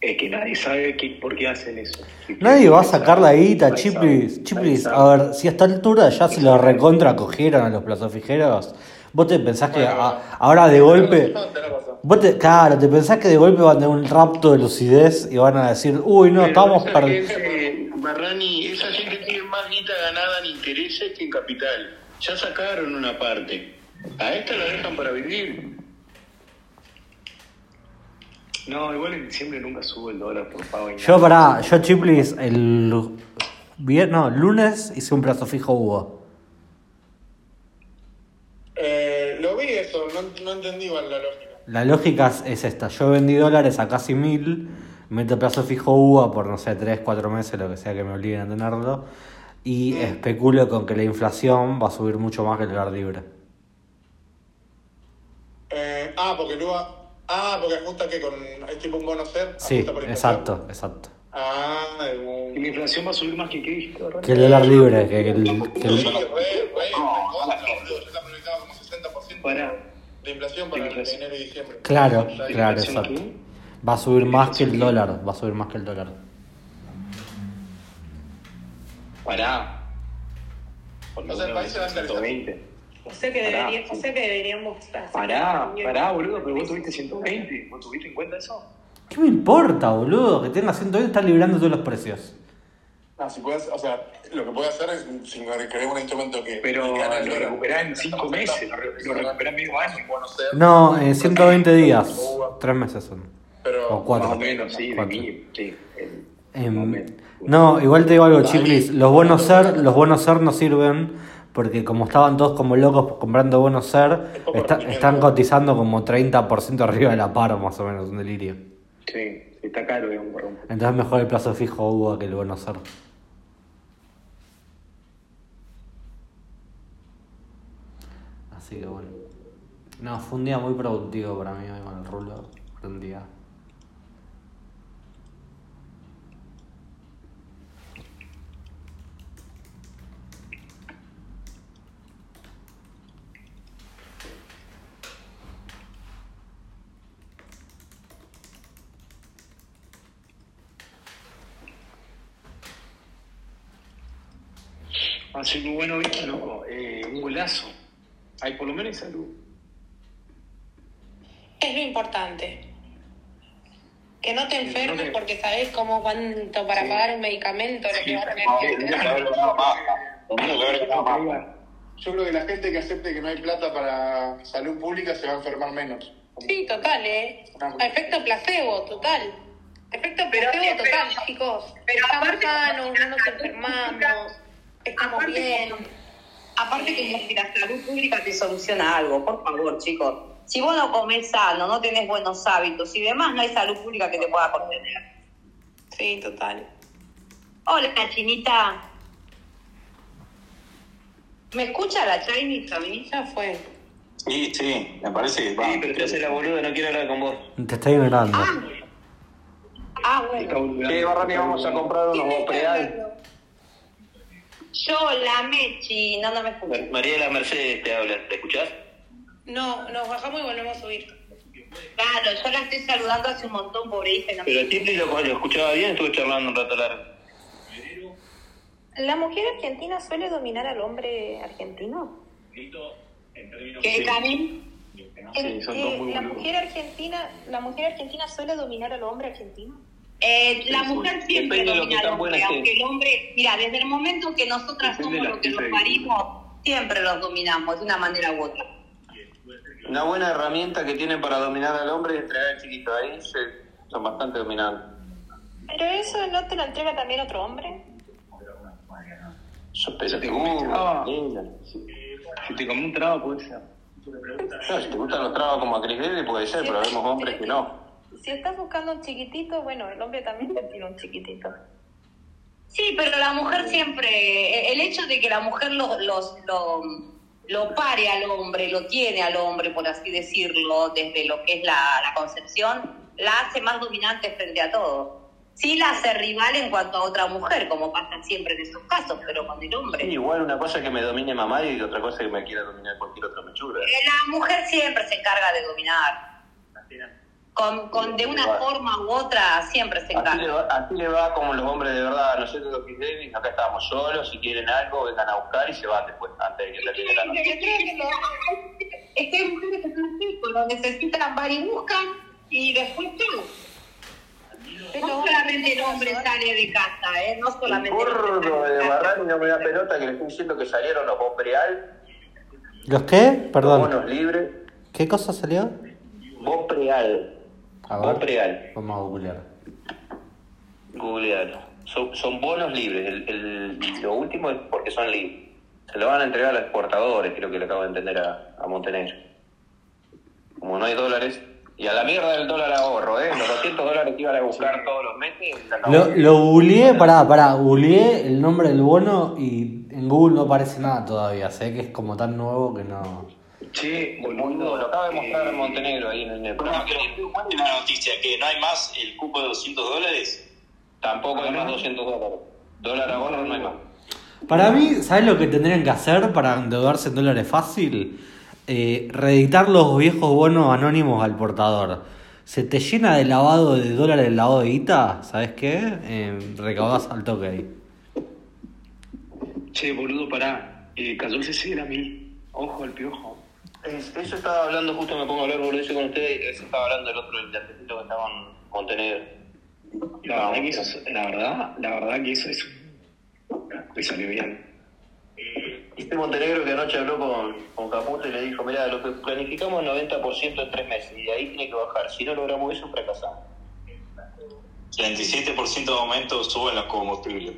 Es que nadie sabe qué, por qué hacen eso.
Nadie va a sacar la guita, Chiplis. Chiplis, a ver, si a esta altura ya se lo recontra cogieron a los plazos fijeros, vos te pensás que a- ahora de golpe. Vos te, claro, te pensás que de golpe van a tener un rapto de lucidez y van a decir, uy, no,
Pero
estamos
Barrani, esa gente tiene más guita ganada en intereses que en capital. Ya sacaron una parte. A esta la dejan para vivir.
No, igual en diciembre nunca sube el dólar por pago. y
Yo, pará, yo Chiplis, el. Vier, no, lunes hice un plazo fijo Hugo.
Eh, lo vi eso, no, no entendí igual la lógica.
La lógica es- es esta: yo vendí dólares a casi mil, meto plazo fijo UVA por no sé, 3, 4 meses, lo que sea que me obliguen a tenerlo, y especulo con que la inflación va a subir mucho más que el dólar libre.
Eh, ah, porque luego. Ah, porque ajusta que con. Es tipo un bono ser.
Sí,
ajusta por inflación.
exacto, exacto.
Ah, un-
Y la inflación va a subir más que qué,
Que el dólar libre, que, el. que el-
Sí, re, re, recontra, boludo. Ya está proyectado como 60% de inflación para el de enero y diciembre.
Claro, claro, exacto. Va a subir más que el dólar, va a subir más que el dólar.
Pará. Por
O
lo
sea, el
menos
país se va a encarecer.
120.
O sea que,
Pará,
debería, o sea que deberíamos hacer
Pará, pará, boludo, pero vos tuviste 120. ¿Vos tuviste en cuenta eso?
¿Qué me importa, boludo? Que tenga 120 está librando todos los precios.
Ah, si puedes, o sea, lo que puede hacer es si querés un instrumento que.
Pero
que
lo recuperás en 5 meses, lo, re- lo recuperás en medio año.
No, eh, 120 días. 3 meses son.
Pero,
o 4.
Más o menos, sí, de. Sí, el-
Em, no, igual te digo algo, Chiplis. Los buenos ser, los buenos ser no sirven porque como estaban todos como locos comprando buenos ser, está- están cotizando como 30% arriba de la par, más o menos, un delirio.
sí, está caro, digamos.
Entonces mejor el plazo fijo UVA que el bueno ser. Así que bueno. No, fue un día muy productivo para mí hoy con el rulo. Fue un día.
Así que bueno, viste, loco, eh, un golazo. Hay por lo menos salud.
Es lo importante. Que no te
no
enfermes
te-
porque sabes cómo cuánto para
Sí.
pagar un medicamento lo que vas a tener que
Yo creo que la gente que acepte que no hay plata para salud pública se va a enfermar menos.
Sí, total, ¿eh? Efecto placebo, total. Efecto placebo total, chicos.
pero
Estamos
aparte-
sanos, no nos enfermamos, estamos
Aparte
bien.
Aparte que si la salud pública te soluciona algo, por favor, chicos. Si vos no comés sano, no tenés buenos hábitos y demás, no hay salud pública que te pueda contener.
Sí, total.
Hola, chinita. ¿Me escucha la Chinese a mí?
Ya fue.
Sí, sí, me parece que va.
Sí, pero te hace la boluda, no quiere hablar con vos.
Te está ignorando.
Ah, bueno.
¿Qué, Barrani, vamos a comprar unos Bopreal?
Yo, la Mechi. No, no me escucha.
María de la Mercedes te habla, ¿te escuchás?
No, nos bajamos y volvemos a subir.
La Claro, yo la estoy saludando hace un montón, pobre hija. no-
Pero a Tipli lo, lo escuchaba bien, estuve charlando un rato largo.
¿La mujer argentina suele dominar al hombre argentino?
¿Qué?
Eh,
son
eh,
dos muy
la mujer argentina, la mujer argentina suele dominar al hombre argentino.
Eh, la mujer siempre
Depende
domina al hombre, aunque el hombre, mira, desde el momento que nosotras
Depende
somos lo que
de-
parimos, siempre los dominamos de una manera u otra.
Una buena herramienta que tienen para dominar al hombre es entregar al chiquito. Ahí se- son bastante dominantes.
Pero eso no te lo entrega también otro hombre.
Sos
te
pelotudo,
comiste traba. Si te comí un trago, puede ser.
No, si te gustan los trabas como a Chris Davis puede ser, pero vemos hombres que no.
Si estás buscando un chiquitito, bueno, el hombre también tiene un chiquitito.
Sí, pero la mujer siempre, el hecho de que la mujer lo, los- lo, lo pare al hombre, lo tiene al hombre, por así decirlo, desde lo que es la, la concepción, la hace más dominante frente a todo. Sí la hace rival en cuanto a otra mujer, como pasa siempre en esos casos, pero con el
Sí,
hombre.
igual una cosa es que me domine mamá y otra cosa es que me quiera dominar cualquier otra mechura.
Eh, La mujer siempre se encarga de dominar. Con, con de una forma u otra siempre se
Así le,
encarga.
va, así le va como los hombres de verdad. Nosotros los Davis, acá estamos solos, si quieren algo, vengan a buscar y se van después, antes de que termine la noche.
Yo creo que lo- es que hay mujeres que son así, pues, lo necesitan, van y buscan y después tú. No solamente el hombre sale de casa, ¿eh? No solamente el
gordo de. Barrani no me da pelota que le estoy diciendo que salieron los Bopreal,
¿Los qué?
los
Perdón.
bonos libres.
¿Qué cosa salió?
Bopreal.
A ver.
Bopreal.
Vamos a googlear.
Googlealo. Son, son bonos libres. El, el- lo último es porque son libres. Se lo van a entregar a los exportadores, creo que le acabo de entender a, a Montenegro. Como no hay dólares. Y a la mierda del dólar ahorro, ¿eh? Los 200 dólares que iban a buscar todos los meses.
Lo, lo googleé, pará, pará, googleé el nombre del bono y en Google no aparece nada todavía. Sé que es como tan nuevo que no.
Che,
Boludo, lo acaba de mostrar Montenegro ahí en el
No,
programa.
pero ¿cuál es la noticia? ¿Que no hay más el cupo de 200 dólares?
Tampoco hay más 200 dólares. Dólar ahorro no hay más.
Para mí, ¿sabes lo que tendrían que hacer para endeudarse en dólares fácil? Eh, reeditar los viejos bonos anónimos al portador. Se te llena de lavado de dólares el lavado de guita, ¿sabes qué? Eh, recaudás al toque ahí.
Che, boludo, pará. Eh, cayó el CC a mí. Ojo al piojo.
Es- Eso estaba hablando, justo me pongo a hablar boludeces con ustedes. Eso estaba hablando el otro, el antecito que estaba en Montenegro.
La verdad que eso, es- la verdad, la verdad que eso es un... Me salió bien.
Este Montenegro que anoche habló con, con Caputo y le dijo, mira, lo que planificamos 90% en tres meses y de ahí tiene que bajar. Si no logramos eso, fracasamos.
37% de aumento suben los combustibles.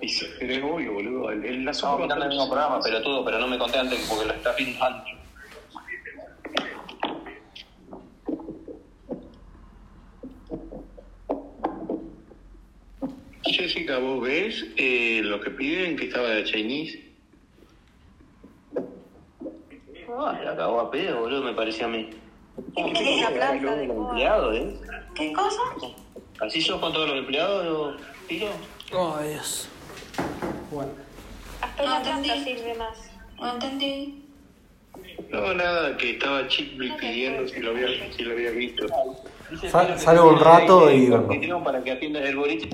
Y sí, pero es obvio, boludo. El, el, la
Estamos mirando el mismo programa, pelotudo, pero no me conté antes porque lo está pintando.
Jessica, ¿vos ves eh, lo que piden que estaba de Chinese?
Ah, la cagó a pedo, boludo, me parecía a mí.
Es la planta de
¿eh?
¿Qué cosa?
¿Así sos con todos los empleados? Tiro?
Ay, Dios.
Hasta la planta sirve más.
No entendí.
No, nada, que estaba Chickbill pidiendo si lo había, si lo había visto.
Sal- salgo un rato y
anfitrión para que atiendas el boliche.